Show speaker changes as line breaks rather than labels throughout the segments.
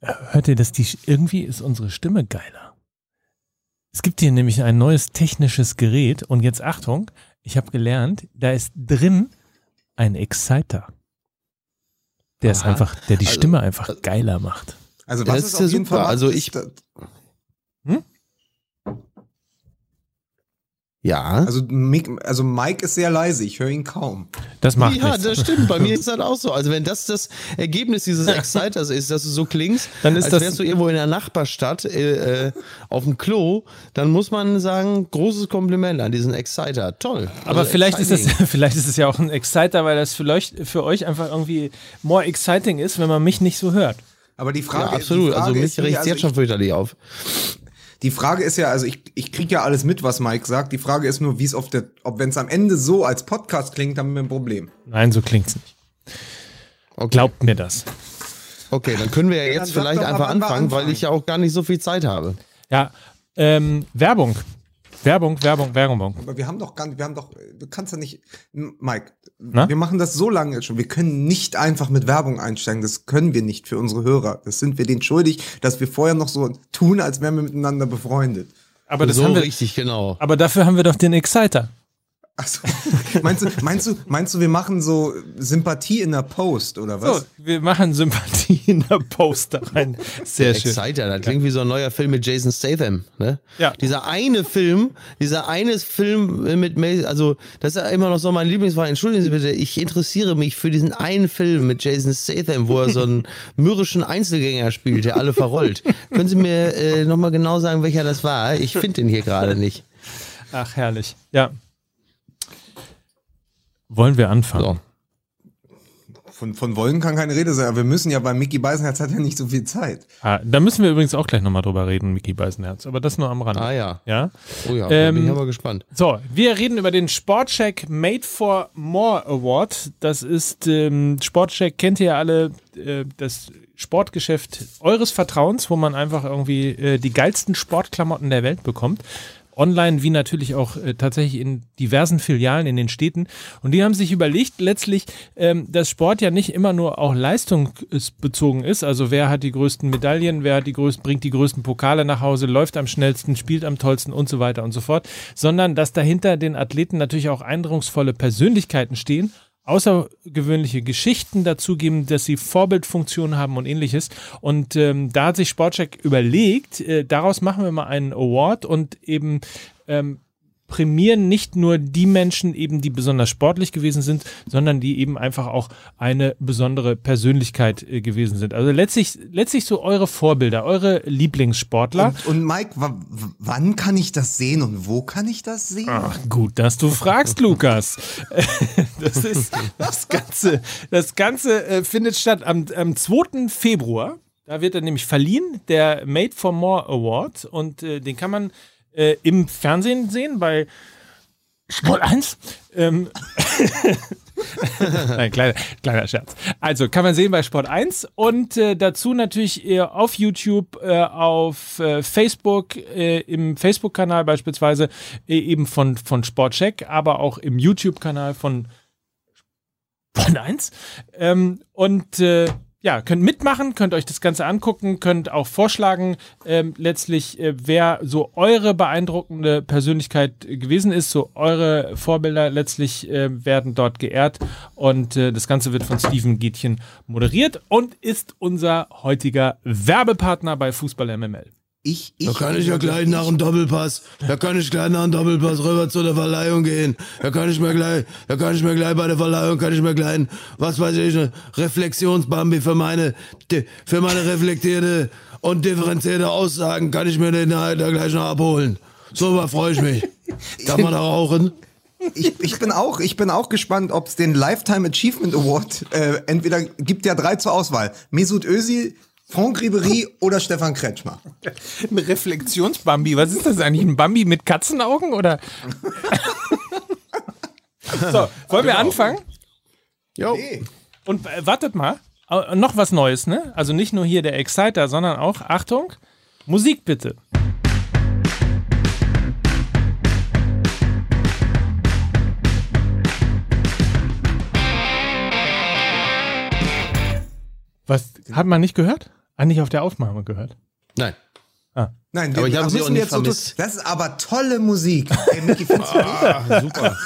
hört ihr das? Die, irgendwie ist unsere Stimme geiler. Es gibt hier nämlich ein neues technisches Gerät und jetzt Achtung, ich habe gelernt, da ist drin ein Exciter. Der ist
Aha.
einfach, der die
Also,
Stimme einfach geiler macht.
Also
Das
was
ist
es
ja
auf jeden
super.
Fall macht,
Also
ist,
ich-
da-
Ja.
Also, Mick, also Mike ist sehr leise, ich höre ihn kaum.
Das macht
ja,
nichts.
das stimmt. Bei mir ist das auch so. Also wenn das das Ergebnis dieses Exciters ist, dass du so klingst,
Dann ist
als
das-
wärst du irgendwo in der Nachbarstadt äh, äh, auf dem Klo, dann muss man sagen, großes Kompliment an diesen Exciter. Toll.
Aber
Also
vielleicht ist, das, vielleicht ist es ja auch ein Exciter, weil das vielleicht für euch einfach irgendwie more exciting ist, wenn man mich nicht so hört.
Aber die
Ja,
Frage,
absolut.
Die Frage
Also mich regt
also
jetzt schon fürchterlich auf.
Die Frage ist ja, also ich, ich kriege ja alles mit, was Mike sagt. Die Frage ist nur, wie es auf der, ob wenn es am Ende so als Podcast klingt, haben wir ein Problem.
Nein, so klingt's nicht.
Okay.
Glaubt mir das.
okay, dann können wir ja
dann
jetzt vielleicht einfach
wir
anfangen, weil
anfangen.
ich ja auch gar nicht so viel Zeit habe.
Ja, ähm, Werbung. Werbung, Werbung, Werbung.
Aber wir haben doch gar nicht, wir haben doch, du kannst ja nicht, Mike,
Na?
wir machen das so lange jetzt schon. Wir können nicht einfach mit Werbung einsteigen. Das können wir nicht für unsere Hörer. Das sind wir denen schuldig, dass wir vorher noch so tun, als wären wir miteinander befreundet.
Aber das
so
haben wir,
richtig, genau.
aber dafür haben wir doch den Exciter.
Achso. meinst du, meinst du, meinst du, wir machen so Sympathie in der Post oder was?
So, wir machen Sympathie in der Poster rein. Sehr schön.
Exciter, das klingt wie so ein neuer Film mit Jason Statham, ne?
Ja.
Dieser eine Film, dieser eine Film mit, Ma- also, das ist ja immer noch so mein Lieblingsfall. Entschuldigen Sie bitte, ich interessiere mich für diesen einen Film mit Jason Statham, wo er so einen mürrischen Einzelgänger spielt, der alle verrollt. Können Sie mir äh, nochmal genau sagen, welcher das war? Ich finde den hier gerade nicht.
Ach, herrlich. Ja. Wollen wir anfangen?
So.
Von, von wollen kann keine Rede sein, aber wir müssen ja, bei Mickey Beisenherz hat ja nicht so viel Zeit.
Ah, da müssen wir übrigens auch gleich nochmal drüber reden, Mickey Beisenherz. Aber das nur am Rande.
Ah ja.
Ja.
Oh ja,
Ähm,
bin ich aber gespannt.
So, wir reden über den Sportcheck Made for More Award. Das ist ähm, Sportcheck, kennt ihr ja alle, äh, das Sportgeschäft eures Vertrauens, wo man einfach irgendwie äh, die geilsten Sportklamotten der Welt bekommt. Online wie natürlich auch äh, tatsächlich in diversen Filialen in den Städten. Und die haben sich überlegt, letztlich, ähm, dass Sport ja nicht immer nur auch leistungsbezogen ist. Also wer hat die größten Medaillen, wer hat die größten, bringt die größten Pokale nach Hause, läuft am schnellsten, spielt am tollsten und so weiter und so fort. Sondern dass dahinter den Athleten natürlich auch eindrucksvolle Persönlichkeiten stehen außergewöhnliche Geschichten dazugeben, dass sie Vorbildfunktionen haben und ähnliches. Und ähm, da hat sich Sportcheck überlegt, äh, daraus machen wir mal einen Award und eben ähm, prämieren nicht nur die Menschen eben, die besonders sportlich gewesen sind, sondern die eben einfach auch eine besondere Persönlichkeit äh, gewesen sind. Also letztlich, letztlich so eure Vorbilder, eure Lieblingssportler.
Und, und Mike, wann kann ich das sehen und wo kann ich das sehen?
Ach, gut, dass du fragst, Lukas. Das ist das Ganze. Das Ganze äh, findet statt am, am 2. Februar. Da wird er nämlich verliehen, der Made for More Award. Und äh, den kann man äh, im Fernsehen sehen bei Sport 1. Ähm, Nein, kleiner, kleiner Scherz. Also kann man sehen bei Sport 1 und äh, dazu natürlich äh, auf YouTube, äh, auf äh, Facebook, äh, im Facebook-Kanal beispielsweise äh, eben von, von Sportcheck, aber auch im YouTube-Kanal von Sport 1. Ähm, und ja, könnt mitmachen, könnt euch das Ganze angucken, könnt auch vorschlagen, ähm, letztlich, äh, wer so eure beeindruckende Persönlichkeit gewesen ist, so eure Vorbilder letztlich äh, werden dort geehrt und äh, das Ganze wird von Steven Gietchen moderiert und ist unser heutiger Werbepartner bei Fußball MML.
Ich, ich,
Da kann ich ja gleich nach dem Doppelpass, da kann ich gleich nach dem Doppelpass rüber zu der Verleihung gehen. Da kann ich mir gleich, da kann ich mir gleich bei der Verleihung, kann ich mir gleich, was weiß ich, eine Reflexionsbambi für meine, für meine reflektierte und differenzierte Aussagen, kann ich mir den da da gleich noch abholen. So, da freue ich mich. Kann man da rauchen?
ich, ich bin auch, ich bin auch gespannt, ob es den Lifetime Achievement Award äh, entweder gibt ja drei zur Auswahl: Mesut Özil, Franck Ribery oder Stefan Kretschmer.
Ein Reflexionsbambi, was ist das eigentlich? Ein Bambi mit Katzenaugen oder? so, wollen wir anfangen?
Jo.
Nee.
Und äh, wartet mal, äh, noch was Neues, ne? Also nicht nur hier der Exciter, sondern auch, Achtung, Musik bitte. Was, hat man nicht gehört? Ah, nicht auf der Aufnahme gehört.
Nein.
Nein,
Aber ich habe sie
müssen
auch nicht
jetzt so
vermisst.
Das ist aber tolle Musik. Ey, Micky, findest?
Ah, super.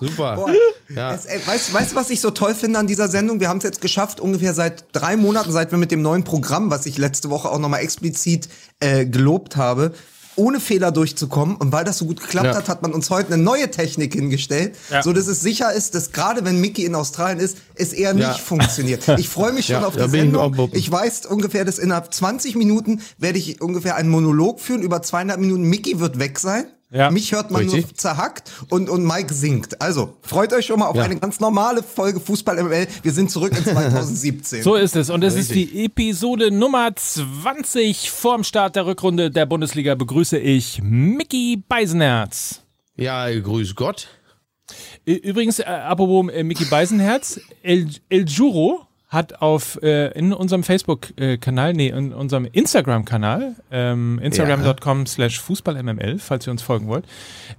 Super.
Boah,
Ja.
es, ey, weißt, weißt du, was ich so toll finde an dieser Sendung? Wir haben es jetzt geschafft, ungefähr seit drei Monaten, seit wir mit dem neuen Programm, was ich letzte Woche auch nochmal explizit äh, gelobt habe, ohne Fehler durchzukommen. Und weil das so gut geklappt
Ja.
hat, hat man uns heute eine neue Technik hingestellt,
Ja.
so dass es sicher ist, dass gerade wenn Mickey in Australien ist, es eher nicht
Ja.
funktioniert. Ich freue mich schon auf die Sendung. Ich weiß ungefähr, dass innerhalb 20 Minuten werde ich ungefähr einen Monolog führen. Über zweieinhalb Minuten Mickey wird weg sein.
Ja.
Mich hört man
Richtig.
nur zerhackt und, und Mike singt. Also, freut euch schon mal auf
Ja.
eine ganz normale Folge Fußball ML. Wir sind zurück in 2017.
So ist es. Und es ist die Episode Nummer 20. Vorm Start der Rückrunde der Bundesliga begrüße ich Mickey Beisenherz.
Ja, grüß Gott.
Übrigens, äh, apropos äh, Mickey Beisenherz, El, El Juro hat auf äh, in unserem Facebook-Kanal, nee, in unserem Instagram-Kanal, ähm, instagram.com slash fußballmml, falls ihr uns folgen wollt,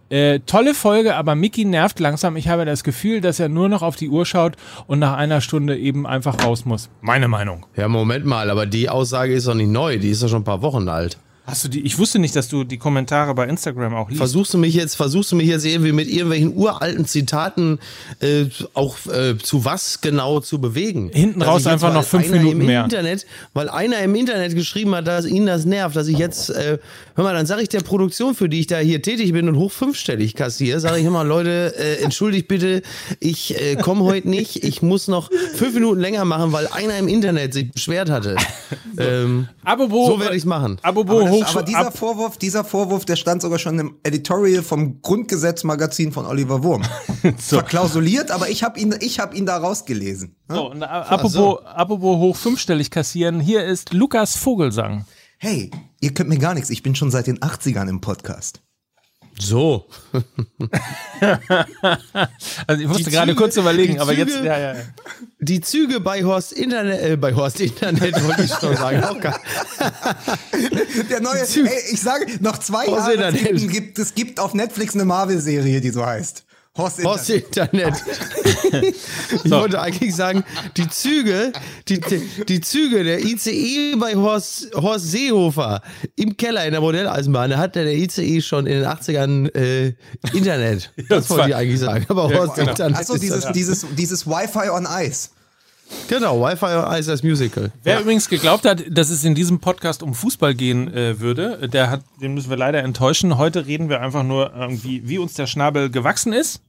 äh, tolle Folge, aber Mickey nervt langsam. Ich habe das Gefühl, dass er nur noch auf die Uhr schaut und nach einer Stunde eben einfach raus muss. Meine Meinung.
Ja, Moment mal, aber die Aussage ist doch nicht neu, die ist doch schon ein paar Wochen alt.
Hast du die? Ich wusste nicht, dass du die Kommentare bei Instagram auch liest.
Versuchst du mich jetzt, versuchst du mich jetzt irgendwie mit irgendwelchen uralten Zitaten äh, auch äh, zu was genau zu bewegen?
Hinten
Dass
raus
ich
einfach noch fünf Minuten
im
mehr.
Internet, weil einer im Internet geschrieben hat, dass ihn das nervt, dass ich jetzt, äh, hör mal, dann sage ich der Produktion, für die ich da hier tätig bin und hoch fünfstellig kassiere, sage ich immer, Leute, äh, entschuldigt bitte, ich äh, komme heute nicht, ich muss noch fünf Minuten länger machen, weil einer im Internet sich beschwert hatte. ähm,
Apropos,
so werde ich's machen.
Apropos
aber, das,
hoch,
aber dieser
ab,
Vorwurf, dieser Vorwurf, der stand sogar schon im Editorial vom Grundgesetz-Magazin von Oliver Wurm. Verklausuliert, aber ich habe ihn, ich habe ihn da rausgelesen.
so, und, apropos, apropos hoch fünfstellig kassieren, hier ist Lukas Vogelsang.
Hey, ihr könnt mir gar nichts. Ich bin schon seit den 80ern im Podcast.
So.
Also ich musste
Die
gerade
Züge-
kurz überlegen,
die
aber jetzt,
Züge-
ja, ja, ja.
Die Züge bei Horst Internet, äh, bei Horst Internet wollte ich schon sagen. Auch gar,
Der neue, ey, ich sage, noch zwei
Horst
Jahre gibt es gibt auf Netflix eine Marvel-Serie, die so heißt. Horst
Horst
Internet.
Internet. Ich wollte eigentlich sagen, die Züge, die, die, Züge, der ICE bei Horst, Horst Seehofer im Keller in der Modelleisenbahn, da hatte der ICE schon in den 80ern äh, Internet. Das wollte ich eigentlich sagen. Aber Horst
genau.
Internet.
Achso,
ist
dieses, dieses, dieses Wi-Fi on Ice.
Genau, Wi-Fi Ice das Musical.
Wer übrigens geglaubt hat, dass es in diesem Podcast um Fußball gehen äh, würde, der hat, den müssen wir leider enttäuschen. Heute reden wir einfach nur irgendwie, wie uns der Schnabel gewachsen ist.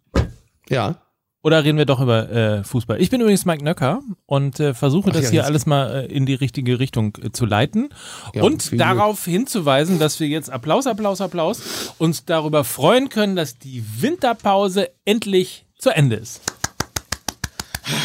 Ja.
Oder reden wir doch über äh, Fußball? Ich bin übrigens Mike Nöcker und äh, versuche das
ja,
hier alles mal äh, in die richtige Richtung äh, zu leiten
Ja,
und darauf hinzuweisen, dass wir jetzt Applaus, Applaus, Applaus uns darüber freuen können, dass die Winterpause endlich zu Ende ist.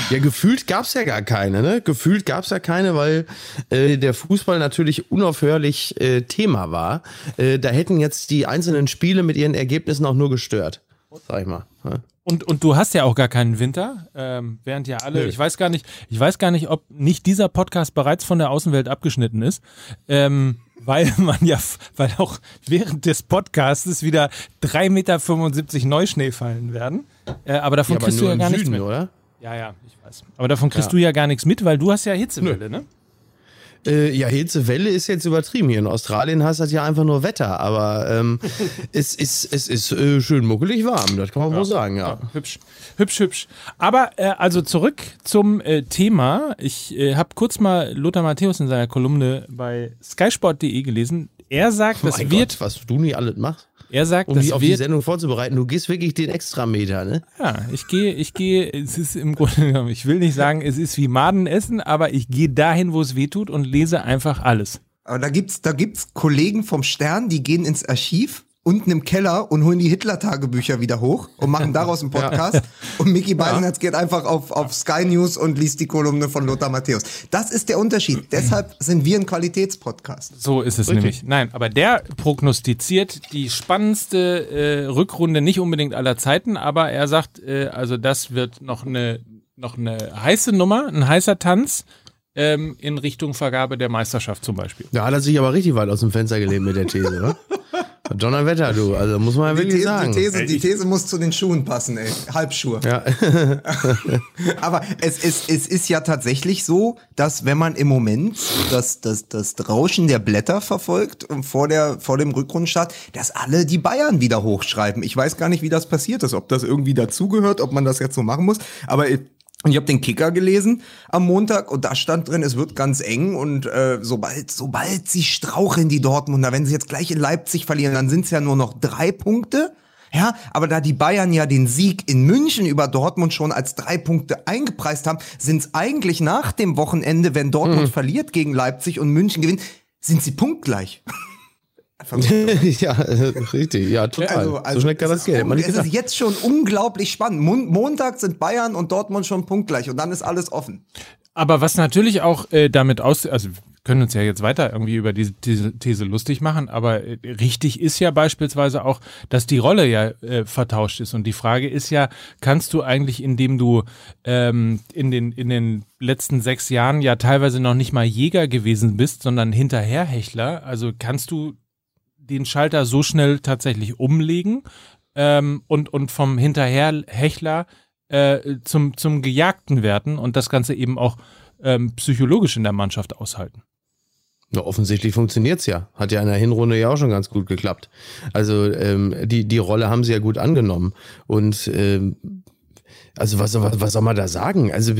Ja, gefühlt gab's ja gar keine, ne? Gefühlt gab's ja keine, weil äh, der Fußball natürlich unaufhörlich äh, Thema war. Äh, da hätten jetzt die einzelnen Spiele mit ihren Ergebnissen auch nur gestört. Sag ich mal. Ne?
Und, und du hast ja auch gar keinen Winter, ähm, während ja alle,
Nö.
ich weiß gar nicht, ich weiß gar nicht, ob nicht dieser Podcast bereits von der Außenwelt abgeschnitten ist, ähm, weil man ja, weil auch während des Podcastes wieder 3,75 Meter Neuschnee fallen werden. Äh, aber davon
Ja, aber
kriegst du ja gar nichts mit.
oder?
Ja, ja, ich weiß. Aber davon kriegst
Ja.
du ja gar nichts mit, weil du hast ja Hitzewelle, ne?
Äh, ja, Hitzewelle ist jetzt übertrieben. Hier in Australien heißt das ja einfach nur Wetter, aber ähm, es ist, es ist äh, schön muckelig warm, das kann man wohl sagen, ja.
Hübsch, hübsch, hübsch. Aber äh, also zurück zum äh, Thema. Ich äh, habe kurz mal Lothar Matthäus in seiner Kolumne bei skysport.de gelesen. Er sagt, das
mein
wird,
Gott, was du nie alles machst,
er sagt,
um
das
dich auf die Sendung vorzubereiten. Du gehst wirklich den Extrameter, ne?
ja, ich gehe, ich gehe, es ist im Grunde genommen, ich will nicht sagen, es ist wie Maden essen, aber ich gehe dahin, wo es weh tut und lese einfach alles.
Aber da gibt's, da gibt's Kollegen vom Stern, die gehen ins Archiv unten im Keller und holen die Hitler-Tagebücher wieder hoch und machen daraus einen Podcast. Und Mickey Beisenherz geht einfach auf, auf Sky News und liest die Kolumne von Lothar Matthäus. Das ist der Unterschied. Deshalb sind wir ein Qualitätspodcast.
So ist es nämlich. Nein, aber der prognostiziert die spannendste äh, Rückrunde nicht unbedingt aller Zeiten, aber er sagt, äh, also das wird noch eine, noch eine heiße Nummer, ein heißer Tanz ähm, in Richtung Vergabe der Meisterschaft zum Beispiel.
Da hat er sich aber richtig weit aus dem Fenster gelehnt mit der These, ne? Donnerwetter, du. Also muss man ja
Die
wirklich
These,
sagen.
die, These, die These muss zu den Schuhen passen, ey. Halbschuhe.
Ja.
Aber es, es, es ist ja tatsächlich so, dass wenn man im Moment das, das, das Rauschen der Blätter verfolgt und vor, der, vor dem Rückrundenstart, dass alle die Bayern wieder hochschreiben. Ich weiß gar nicht, wie das passiert ist, ob das irgendwie dazugehört, ob man das jetzt so machen muss. Aber ich, ich habe den Kicker gelesen am Montag und da stand drin, es wird ganz eng und äh, sobald, sobald sie straucheln, die Dortmunder, wenn sie jetzt gleich in Leipzig verlieren, dann sind es ja nur noch drei Punkte. Ja, aber da die Bayern ja den Sieg in München über Dortmund schon als drei Punkte eingepreist haben, sind es eigentlich nach dem Wochenende, wenn Dortmund verliert gegen Leipzig und München gewinnt, sind sie punktgleich.
ja, äh, richtig. Ja, total. so schnell kann das gehen.
Es ist
gedacht.
jetzt schon unglaublich spannend. Mon Montag sind Bayern und Dortmund schon punktgleich und dann ist alles offen.
Aber was natürlich auch äh, damit aus, also wir können uns ja jetzt weiter irgendwie über diese, diese These lustig machen, aber äh, richtig ist ja beispielsweise auch, dass die Rolle ja äh, vertauscht ist. Und die Frage ist ja, kannst du eigentlich, indem du ähm, in, den, in den letzten sechs Jahren ja teilweise noch nicht mal Jäger gewesen bist, sondern Hinterherhechler, also kannst du den Schalter so schnell tatsächlich umlegen ähm, und, und vom Hinterherhechler äh, zum, zum Gejagten werden und das Ganze eben auch ähm, psychologisch in der Mannschaft aushalten.
Ja, offensichtlich funktioniert's ja. Hat ja in der Hinrunde ja auch schon ganz gut geklappt. Also ähm, die, die Rolle haben sie ja gut angenommen. Und ähm, also was, was, was soll man da sagen? Also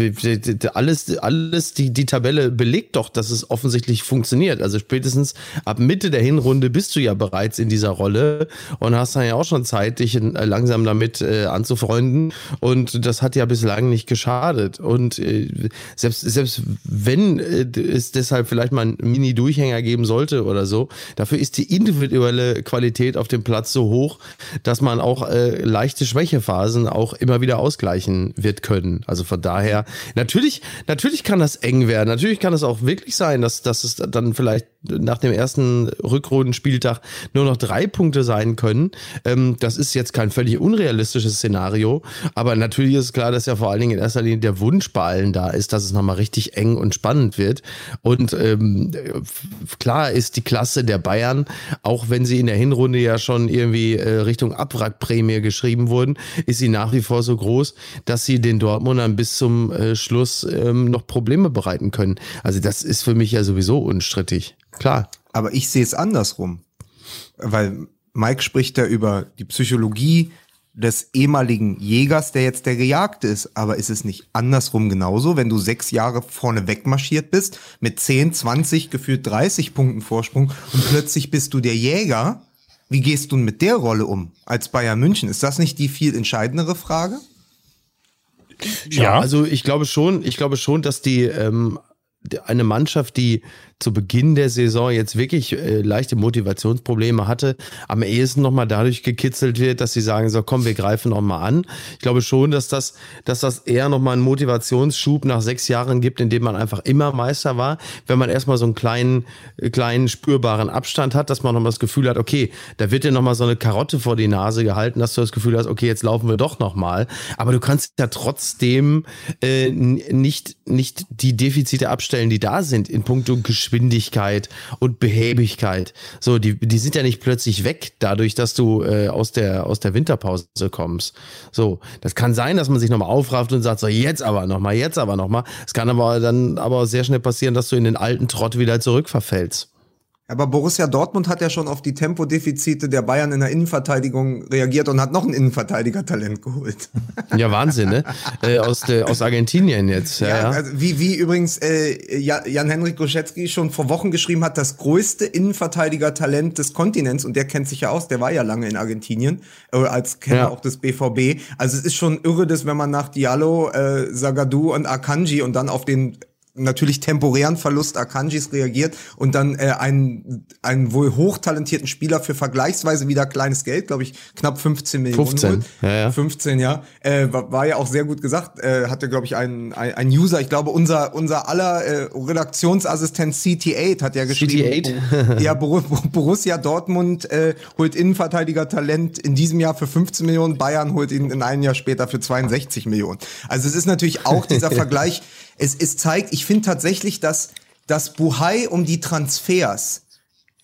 alles, alles, die, die Tabelle belegt doch, dass es offensichtlich funktioniert. Also spätestens ab Mitte der Hinrunde bist du ja bereits in dieser Rolle und hast dann ja auch schon Zeit, dich langsam damit äh, anzufreunden. Und das hat ja bislang nicht geschadet. Und äh, selbst, selbst wenn äh, es deshalb vielleicht mal einen Mini-Durchhänger geben sollte oder so, dafür ist die individuelle Qualität auf dem Platz so hoch, dass man auch äh, leichte Schwächephasen auch immer wieder ausgleichen wird können. Also von daher, natürlich, natürlich kann das eng werden. Natürlich kann es auch wirklich sein, dass, dass es dann vielleicht nach dem ersten Rückrundenspieltag nur noch drei Punkte sein können. Ähm, das ist jetzt kein völlig unrealistisches Szenario. Aber natürlich ist klar, dass ja vor allen Dingen in erster Linie der Wunsch bei allen da ist, dass es nochmal richtig eng und spannend wird. Und ähm, klar ist die Klasse der Bayern, auch wenn sie in der Hinrunde ja schon irgendwie äh, Richtung Abwrackprämie geschrieben wurden, ist sie nach wie vor so groß, dass sie den Dortmundern bis zum äh, Schluss ähm, noch Probleme bereiten können. Also das ist für mich ja sowieso unstrittig. Klar.
Aber ich sehe es andersrum. Weil Mike spricht ja über die Psychologie des ehemaligen Jägers, der jetzt der Gejagte ist. Aber ist es nicht andersrum genauso, wenn du sechs Jahre vorne wegmarschiert bist, mit 10, 20, gefühlt 30 Punkten Vorsprung und plötzlich bist du der Jäger? Wie gehst du mit der Rolle um als Bayern München? Ist das nicht die viel entscheidendere Frage?
Ja, also ich glaube schon, ich glaube schon, dass die ähm, eine Mannschaft, die zu Beginn der Saison jetzt wirklich äh, leichte Motivationsprobleme hatte, am ehesten nochmal dadurch gekitzelt wird, dass sie sagen, so komm, wir greifen nochmal an. Ich glaube schon, dass das, dass das eher nochmal einen Motivationsschub nach sechs Jahren gibt, in dem man einfach immer Meister war. Wenn man erstmal so einen kleinen, äh, kleinen spürbaren Abstand hat, dass man nochmal das Gefühl hat, okay, da wird dir nochmal so eine Karotte vor die Nase gehalten, dass du das Gefühl hast, okay, jetzt laufen wir doch nochmal. Aber du kannst ja trotzdem äh, nicht, nicht die Defizite abstellen, die da sind in puncto Geschwindigkeit und Behäbigkeit. So, die, die sind ja nicht plötzlich weg, dadurch, dass du äh, aus, der, aus der Winterpause kommst. So, das kann sein, dass man sich nochmal aufrafft und sagt, so, jetzt aber nochmal, jetzt aber nochmal. Es kann aber dann aber sehr schnell passieren, dass du in den alten Trott wieder zurückverfällst.
Aber Borussia Dortmund hat ja schon auf die Tempodefizite der Bayern in der Innenverteidigung reagiert und hat noch ein Innenverteidiger-Talent geholt.
Ja, Wahnsinn, ne? äh, aus, der, aus Argentinien jetzt. Ja, ja.
Also wie, wie übrigens äh, Jan-Henrik Goschetzky schon vor Wochen geschrieben hat, das größte Innenverteidiger-Talent des Kontinents und der kennt sich ja aus, der war ja lange in Argentinien, äh, als Kenner
Ja.
auch des BVB. Also es ist schon irre, dass wenn man nach Diallo, äh, Zagadou und Akanji und dann auf den natürlich temporären Verlust Akanjis reagiert und dann äh, einen, einen wohl hochtalentierten Spieler für vergleichsweise wieder kleines Geld, glaube ich, knapp 15 Millionen
15,
holt.
ja, ja.
15, ja. Äh, war, war ja auch sehr gut gesagt. Äh, hatte, glaube ich, ein, ein, ein User, ich glaube, unser, unser aller äh, Redaktionsassistent CT8 hat ja geschrieben.
CT8?
ja, Bor Borussia Dortmund äh, holt Innenverteidiger-Talent in diesem Jahr für 15 Millionen, Bayern holt ihn in einem Jahr später für 62 Millionen. Also es ist natürlich auch dieser Vergleich. Es, es zeigt, ich finde tatsächlich, dass das Buhai um die Transfers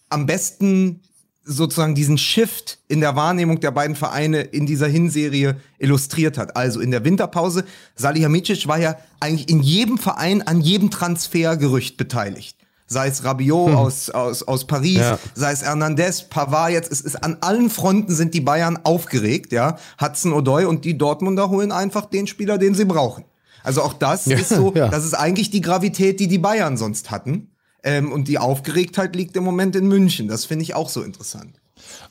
am besten sozusagen diesen Shift in der Wahrnehmung der beiden Vereine in dieser Hinserie illustriert hat. Also in der Winterpause, Salihamidzic war ja eigentlich in jedem Verein an jedem Transfergerücht beteiligt. Sei es Rabiot hm. aus, aus, aus Paris, ja. sei es Hernandez, Pavard jetzt, es ist an allen Fronten sind die Bayern aufgeregt, ja. Hudson O'Doy und die Dortmunder holen einfach den Spieler, den sie brauchen. Also auch das ja, ist so, ja. das ist eigentlich die Gravität, die die Bayern sonst hatten. Ähm, und die Aufgeregtheit liegt im Moment in München. Das finde ich auch so interessant.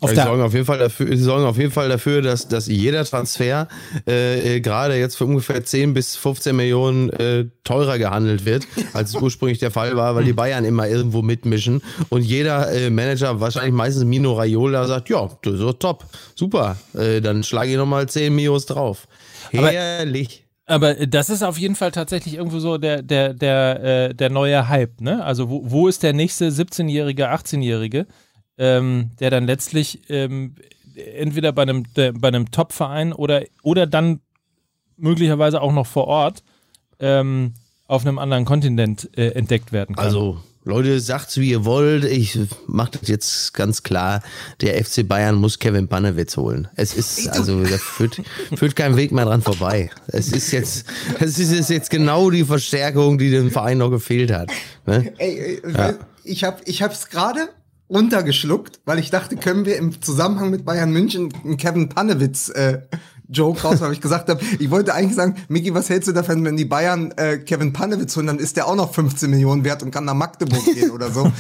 Auf sie sorgen auf jeden Fall dafür, sie sorgen auf jeden Fall dafür, dass, dass jeder Transfer äh, äh gerade jetzt für ungefähr 10 bis 15 Millionen äh, teurer gehandelt wird, als es ursprünglich der Fall war, weil die Bayern immer irgendwo mitmischen und jeder äh, Manager, wahrscheinlich meistens Mino Raiola, sagt, ja, das ist top, super, äh, dann schlage ich nochmal 10 Mios drauf. Herrlich.
Aber das ist auf jeden Fall tatsächlich irgendwo so der, der, der, äh, der neue Hype, ne? Also wo, wo ist der nächste 17-Jährige, 18-Jährige, ähm, der dann letztlich ähm, entweder bei einem, bei einem Top-Verein oder, oder dann möglicherweise auch noch vor Ort ähm, auf einem anderen Kontinent äh, entdeckt werden kann.
Also Leute, sagt's wie ihr wollt. Ich mach das jetzt ganz klar. Der FC Bayern muss Kevin Panewitz holen. Es ist, also, da führt, führt kein Weg mehr dran vorbei. Es ist jetzt, es ist jetzt genau die Verstärkung, die dem Verein noch gefehlt hat. Ne?
Ey, ey, ja. ich hab, ich hab's gerade runtergeschluckt, weil ich dachte, können wir im Zusammenhang mit Bayern München einen Kevin Panewitz äh, Joke raus, weil ich gesagt habe, ich wollte eigentlich sagen, Miki, was hältst du davon, wenn die Bayern äh, Kevin Panewitz holen, dann ist der auch noch 15 Millionen wert und kann nach Magdeburg gehen oder so.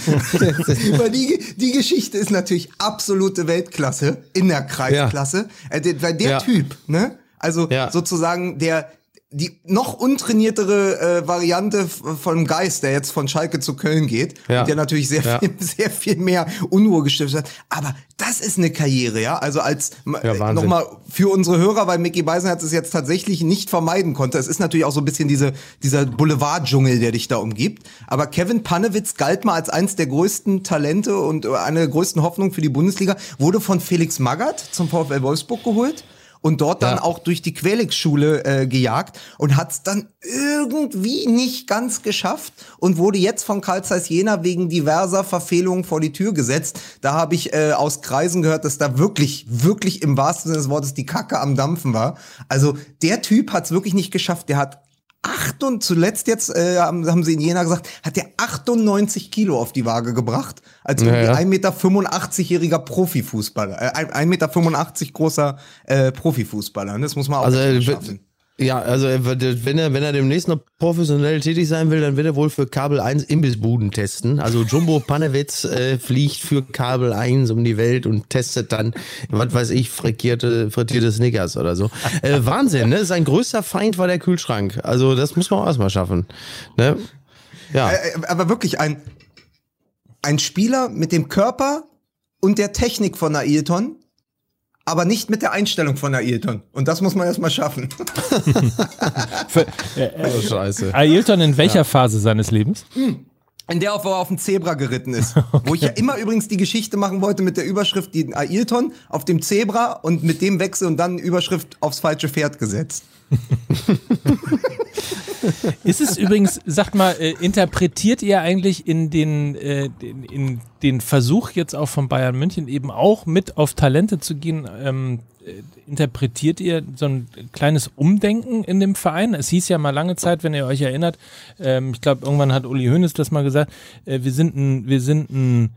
weil die, die Geschichte ist natürlich absolute Weltklasse in der Kreisklasse. Ja. Äh, weil der ja. Typ, ne? Also ja. sozusagen der die noch untrainiertere äh, Variante von Geist, der jetzt von Schalke zu Köln geht, ja. der natürlich sehr ja. viel, sehr viel mehr Unruhe gestiftet hat. Aber das ist eine Karriere, ja. Also als ja, nochmal für unsere Hörer, weil Mickey Beisenherz es jetzt tatsächlich nicht vermeiden konnte. Es ist natürlich auch so ein bisschen diese, dieser Boulevard-Dschungel, der dich da umgibt. Aber Kevin Panewitz galt mal als eins der größten Talente und eine der größten Hoffnungen für die Bundesliga, wurde von Felix Magath zum VfL Wolfsburg geholt und dort dann ja. auch durch die Quelix-Schule äh, gejagt und hat es dann irgendwie nicht ganz geschafft und wurde jetzt von Karl Zeiss Jena wegen diverser Verfehlungen vor die Tür gesetzt. Da habe ich äh, aus Kreisen gehört, dass da wirklich, wirklich im wahrsten Sinne des Wortes die Kacke am Dampfen war. Also der Typ hat es wirklich nicht geschafft. Der hat acht und zuletzt jetzt äh, haben, haben sie in Jena gesagt, hat der 98 Kilo auf die Waage gebracht, als naja. 1,85 Meter 85-jähriger Profifußballer, äh, 1,85 Meter großer äh, Profifußballer. Das muss man auch
also, schaffen. Ja, also wenn er, wenn er demnächst noch professionell tätig sein will, dann wird er wohl für Kabel 1 Imbissbuden testen. Also Jumbo Panewitz äh, fliegt für Kabel 1 um die Welt und testet dann, was weiß ich, frittierte, frittierte Snickers oder so. Äh, Wahnsinn, ne? Sein größter Feind war der Kühlschrank. Also das muss man auch erstmal schaffen. Ne?
Ja. Aber wirklich ein, ein Spieler mit dem Körper und der Technik von Ailton, aber nicht mit der Einstellung von Ailton. Und das muss man erstmal schaffen.
Oh, scheiße. Ailton in welcher ja. Phase seines Lebens?
Hm. In der, wo er auf dem Zebra geritten ist. Okay. Wo ich ja immer übrigens die Geschichte machen wollte mit der Überschrift, die Ailton auf dem Zebra und mit dem Wechsel und dann Überschrift aufs falsche Pferd gesetzt.
Ist es übrigens, sagt mal, äh, interpretiert ihr eigentlich in den, äh, in, in, den Versuch jetzt auch von Bayern München eben auch mit auf Talente zu gehen, ähm, äh, interpretiert ihr so ein kleines Umdenken in dem Verein? Es hieß ja mal lange Zeit, wenn ihr euch erinnert, ähm, ich glaube, irgendwann hat Uli Hoeneß das mal gesagt, äh, wir sind ein, wir sind ein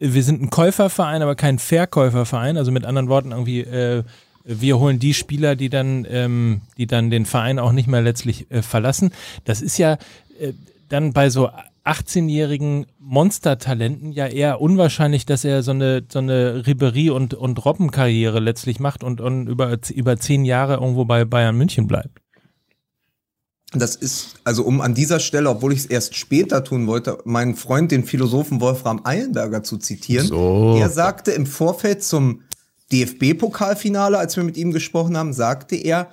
wir sind ein Käuferverein, aber kein Verkäuferverein. Also mit anderen Worten irgendwie äh, wir holen die Spieler, die dann, ähm, die dann den Verein auch nicht mehr letztlich äh, verlassen. Das ist ja äh, dann bei so 18-jährigen Monstertalenten ja eher unwahrscheinlich, dass er so eine, so eine Ribery- und, und Robbenkarriere letztlich macht und, und über, über zehn Jahre irgendwo bei Bayern München bleibt.
Das ist, also um an dieser Stelle, obwohl ich es erst später tun wollte, meinen Freund, den Philosophen Wolfram Eilenberger zu zitieren. So. Er sagte im Vorfeld zum DFB-Pokalfinale, als wir mit ihm gesprochen haben, sagte er,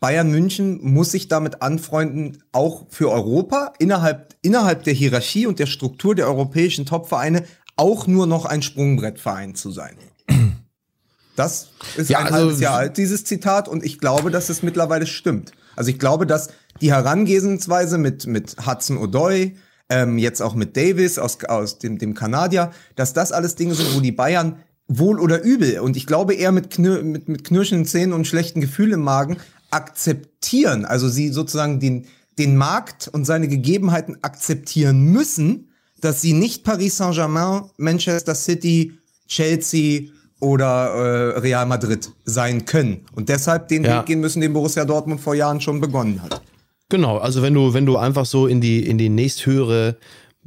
Bayern München muss sich damit anfreunden, auch für Europa innerhalb, innerhalb der Hierarchie und der Struktur der europäischen Topvereine auch nur noch ein Sprungbrettverein zu sein. Das ist ja, ein also, halbes Jahr alt, dieses Zitat, und ich glaube, dass es mittlerweile stimmt. Also ich glaube, dass die Herangehensweise mit, mit Hudson O'Doy, ähm, jetzt auch mit Davis aus, aus dem, dem Kanadier, dass das alles Dinge sind, wo die Bayern wohl oder übel, und ich glaube eher mit, knir mit, mit knirschenden Zähnen und schlechten Gefühlen im Magen, akzeptieren, also sie sozusagen den, den Markt und seine Gegebenheiten akzeptieren müssen, dass sie nicht Paris Saint-Germain, Manchester City, Chelsea oder äh, Real Madrid sein können und deshalb den
Ja.
Weg gehen müssen, den Borussia Dortmund vor Jahren schon begonnen hat.
Genau, also wenn du, wenn du einfach so in die, in die nächsthöhere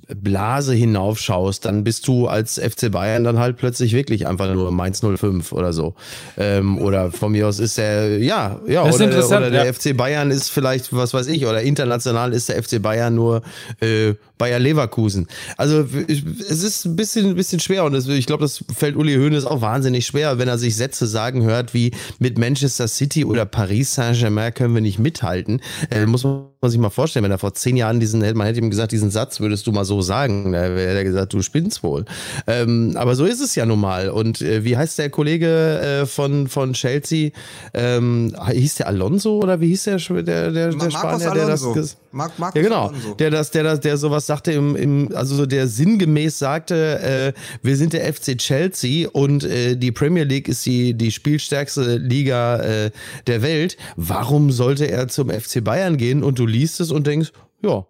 Blase hinaufschaust, dann bist du als FC Bayern dann halt plötzlich wirklich einfach nur Mainz 05 oder so. Ähm, oder von mir aus ist der, ja, ja,
Das
oder, oder der
ja.
FC Bayern ist vielleicht, was weiß ich, oder international ist der FC Bayern nur äh, Bayer Leverkusen. Also es ist ein bisschen, ein bisschen schwer und ich glaube, das fällt Uli Hoeneß auch wahnsinnig schwer, wenn er sich Sätze sagen hört wie mit Manchester City oder Paris Saint-Germain können wir nicht mithalten. Äh, muss man sich mal vorstellen, wenn er vor zehn Jahren diesen, man hätte ihm gesagt, diesen Satz würdest du mal so sagen, da hätte er gesagt, du spinnst wohl. Ähm, aber so ist es ja nun mal. Und äh, wie heißt der Kollege äh, von, von Chelsea? Ähm, hieß der Alonso oder wie hieß der, der, der, der Spanier, der das
Alonso.
ges-
Mar- Marcos
ja, genau.
Alonso.
Der das, der das, der sowas sagte im, im, also so der sinngemäß sagte, äh, wir sind der FC Chelsea und äh, die Premier League ist die, die spielstärkste Liga äh, der Welt. Warum sollte er zum FC Bayern gehen? Und du liest es und denkst, ja,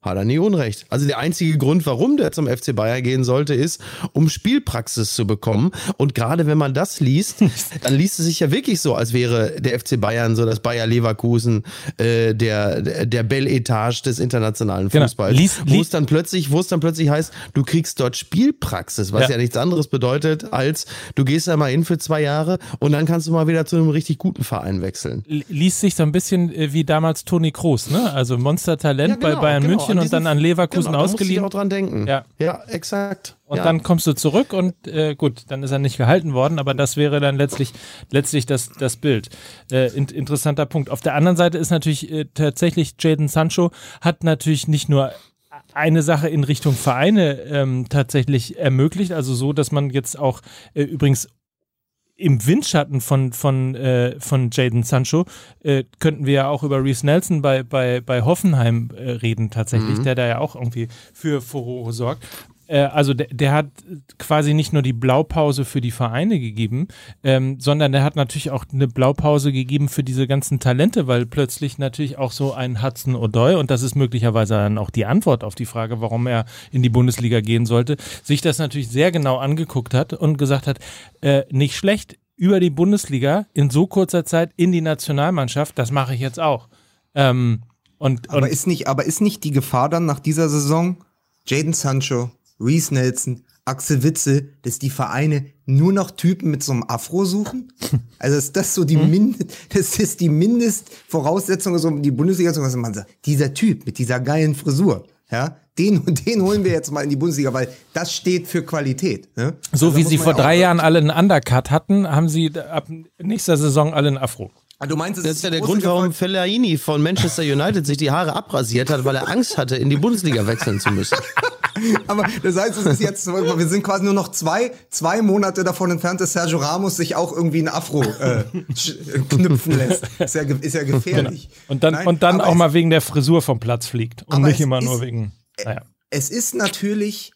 hat er nie Unrecht. Also der einzige Grund, warum der zum FC Bayern gehen sollte, ist, um Spielpraxis zu bekommen. Und gerade wenn man das liest, dann liest es sich ja wirklich so, als wäre der FC Bayern so das Bayer Leverkusen äh, der, der Belle Etage des internationalen
Genau.
Fußballs.
Lies-
wo es dann plötzlich, wo es dann plötzlich heißt, du kriegst dort Spielpraxis, was
Ja.
ja, nichts anderes bedeutet, als du gehst da mal hin für zwei Jahre und dann kannst du mal wieder zu einem richtig guten Verein wechseln.
Liest sich so ein bisschen äh, wie damals Toni Kroos, ne? Also Monstertalent bei Bayern München und dann an Leverkusen
genau, da musste ich
ausgeliehen.
auch dran denken.
Ja.
ja exakt.
Und
ja.
dann kommst du zurück und äh, gut, dann ist er nicht gehalten worden, aber das wäre dann letztlich, letztlich das, das Bild. Äh, in, interessanter Punkt. Auf der anderen Seite ist natürlich äh, tatsächlich Jaden Sancho hat natürlich nicht nur eine Sache in Richtung Vereine ähm, tatsächlich ermöglicht, also so, dass man jetzt auch äh, übrigens im Windschatten von, von, äh, von Jaden Sancho äh, könnten wir ja auch über Reese Nelson bei, bei, bei Hoffenheim äh, reden tatsächlich, der da ja auch irgendwie für Furore sorgt. Äh, also der, der hat quasi nicht nur die Blaupause für die Vereine gegeben, ähm, sondern der hat natürlich auch eine Blaupause gegeben für diese ganzen Talente, weil plötzlich natürlich auch so ein Hudson O'Doy, und das ist möglicherweise dann auch die Antwort auf die Frage, warum er in die Bundesliga gehen sollte, sich das natürlich sehr genau angeguckt hat und gesagt hat, äh, nicht schlecht, über die Bundesliga in so kurzer Zeit in die Nationalmannschaft, das mache ich jetzt auch. Ähm, und,
Aber
und
ist nicht, aber ist nicht die Gefahr dann nach dieser Saison Jaden Sancho, Reese Nelson, Axel Witzel, dass die Vereine nur noch Typen mit so einem Afro suchen? Also ist das so die
Hm?
Mind das ist die Mindestvoraussetzung, so um die Bundesliga zu man sagt, dieser Typ mit dieser geilen Frisur, ja, den den holen wir jetzt mal in die Bundesliga, weil das steht für Qualität. Ne?
so
Also
wie sie vor
ja
drei Jahren alle einen Undercut hatten, haben sie ab nächster Saison alle einen Afro.
Ah, Du meinst, es
Das ist ja der Grund, warum Fellaini von Manchester United sich die Haare abrasiert hat, weil er Angst hatte, in die Bundesliga wechseln zu müssen.
Aber das heißt, es ist jetzt, wir sind quasi nur noch zwei, zwei Monate davon entfernt, dass Sergio Ramos sich auch irgendwie ein Afro äh, äh, knüpfen lässt. Ist ja, ist ja gefährlich.
Und dann,
Nein,
und dann auch mal wegen der Frisur vom Platz fliegt und nicht immer
ist-
nur wegen. Naja.
Es ist natürlich,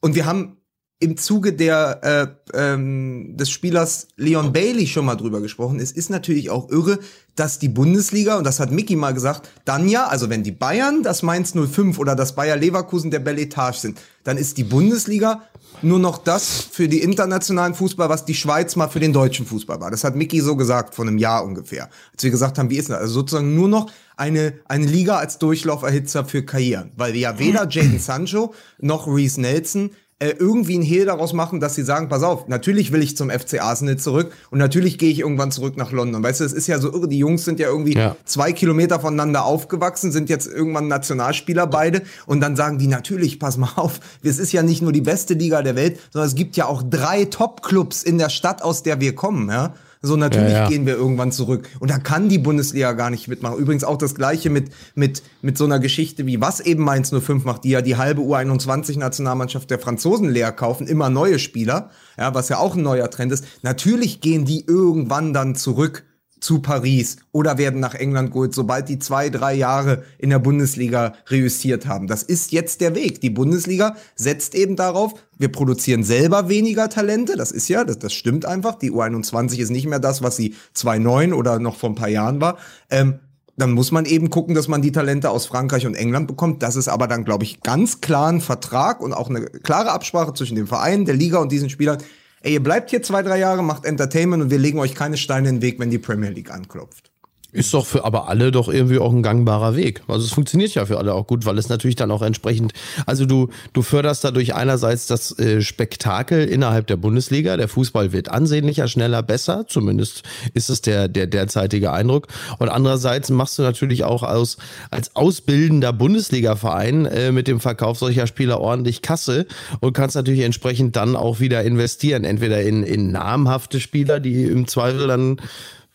und wir haben im Zuge der, äh, ähm, des Spielers Leon Bailey schon mal drüber gesprochen. Es ist natürlich auch irre, dass die Bundesliga, und das hat Mickey mal gesagt, dann ja, also wenn die Bayern das Mainz 05 oder das Bayer Leverkusen der Belle Etage sind, dann ist die Bundesliga nur noch das für die internationalen Fußball, was die Schweiz mal für den deutschen Fußball war. Das hat Mickey so gesagt, vor einem Jahr ungefähr. Als wir gesagt haben, wie ist das? Also sozusagen nur noch eine, eine Liga als Durchlauferhitzer für Karrieren. Weil wir ja weder Jaden Sancho noch Reese Nelson äh, irgendwie einen Hehl daraus machen, dass sie sagen, pass auf, natürlich will ich zum FC Arsenal zurück und natürlich gehe ich irgendwann zurück nach London. Weißt du, es ist ja so irre, die Jungs sind ja irgendwie
Ja.
zwei Kilometer voneinander aufgewachsen, sind jetzt irgendwann Nationalspieler beide und dann sagen die natürlich, pass mal auf, es ist ja nicht nur die beste Liga der Welt, sondern es gibt ja auch drei Top-Clubs in der Stadt, aus der wir kommen, ja. So, natürlich
Ja, ja.
gehen wir irgendwann zurück. Und da kann die Bundesliga gar nicht mitmachen. Übrigens auch das Gleiche mit, mit, mit so einer Geschichte wie was eben Mainz 05 macht, die ja die halbe U21-Nationalmannschaft der Franzosen leer kaufen, immer neue Spieler, ja, was ja auch ein neuer Trend ist. Natürlich gehen die irgendwann dann zurück zu Paris oder werden nach England geholt, sobald die zwei, drei Jahre in der Bundesliga reüssiert haben. Das ist jetzt der Weg. Die Bundesliga setzt eben darauf, wir produzieren selber weniger Talente. Das ist ja, das, das stimmt einfach. Die U21 ist nicht mehr das, was sie 2009 oder noch vor ein paar Jahren war. Ähm, dann muss man eben gucken, dass man die Talente aus Frankreich und England bekommt. Das ist aber dann, glaube ich, ganz klar ein Vertrag und auch eine klare Absprache zwischen dem Verein, der Liga und diesen Spielern. Ey, ihr bleibt hier zwei, drei Jahre, macht Entertainment und wir legen euch keine Steine in den Weg, wenn die Premier League anklopft.
Ist doch für aber alle doch irgendwie auch ein gangbarer Weg. Also es funktioniert ja für alle auch gut, weil es natürlich dann auch entsprechend, also du, du förderst dadurch einerseits das äh, Spektakel innerhalb der Bundesliga. Der Fußball wird ansehnlicher, schneller, besser. Zumindest ist es der, der derzeitige Eindruck. Und andererseits machst du natürlich auch aus, als ausbildender Bundesliga-Verein äh, mit dem Verkauf solcher Spieler ordentlich Kasse und kannst natürlich entsprechend dann auch wieder investieren. Entweder in, in namhafte Spieler, die im Zweifel dann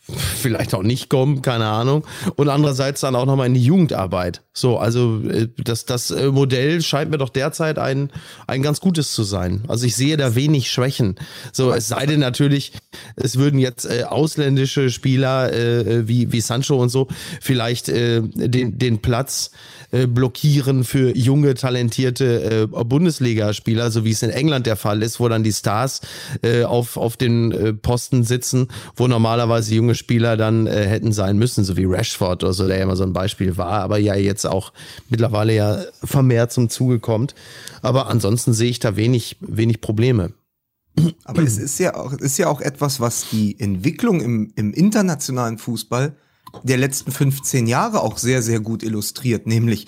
vielleicht auch nicht kommen, keine Ahnung. Und andererseits dann auch nochmal in die Jugendarbeit. So, also äh, das, das äh, Modell scheint mir doch derzeit ein, ein ganz gutes zu sein. Also ich sehe da wenig Schwächen. So, es sei denn natürlich, es würden jetzt äh, ausländische Spieler äh, wie, wie Sancho und so vielleicht äh, den, den Platz äh, blockieren für junge, talentierte äh, Bundesligaspieler, so wie es in England der Fall ist, wo dann die Stars äh, auf, auf den äh, Posten sitzen, wo normalerweise junge Spieler dann äh, hätten sein müssen, so wie Rashford oder so, der ja immer so ein Beispiel war, aber ja jetzt auch mittlerweile ja vermehrt zum Zuge kommt. Aber ansonsten sehe ich da wenig, wenig Probleme.
Aber es ist ja auch, ist ja auch etwas, was die Entwicklung im, im internationalen Fußball der letzten 15 Jahre auch sehr, sehr gut illustriert. Nämlich,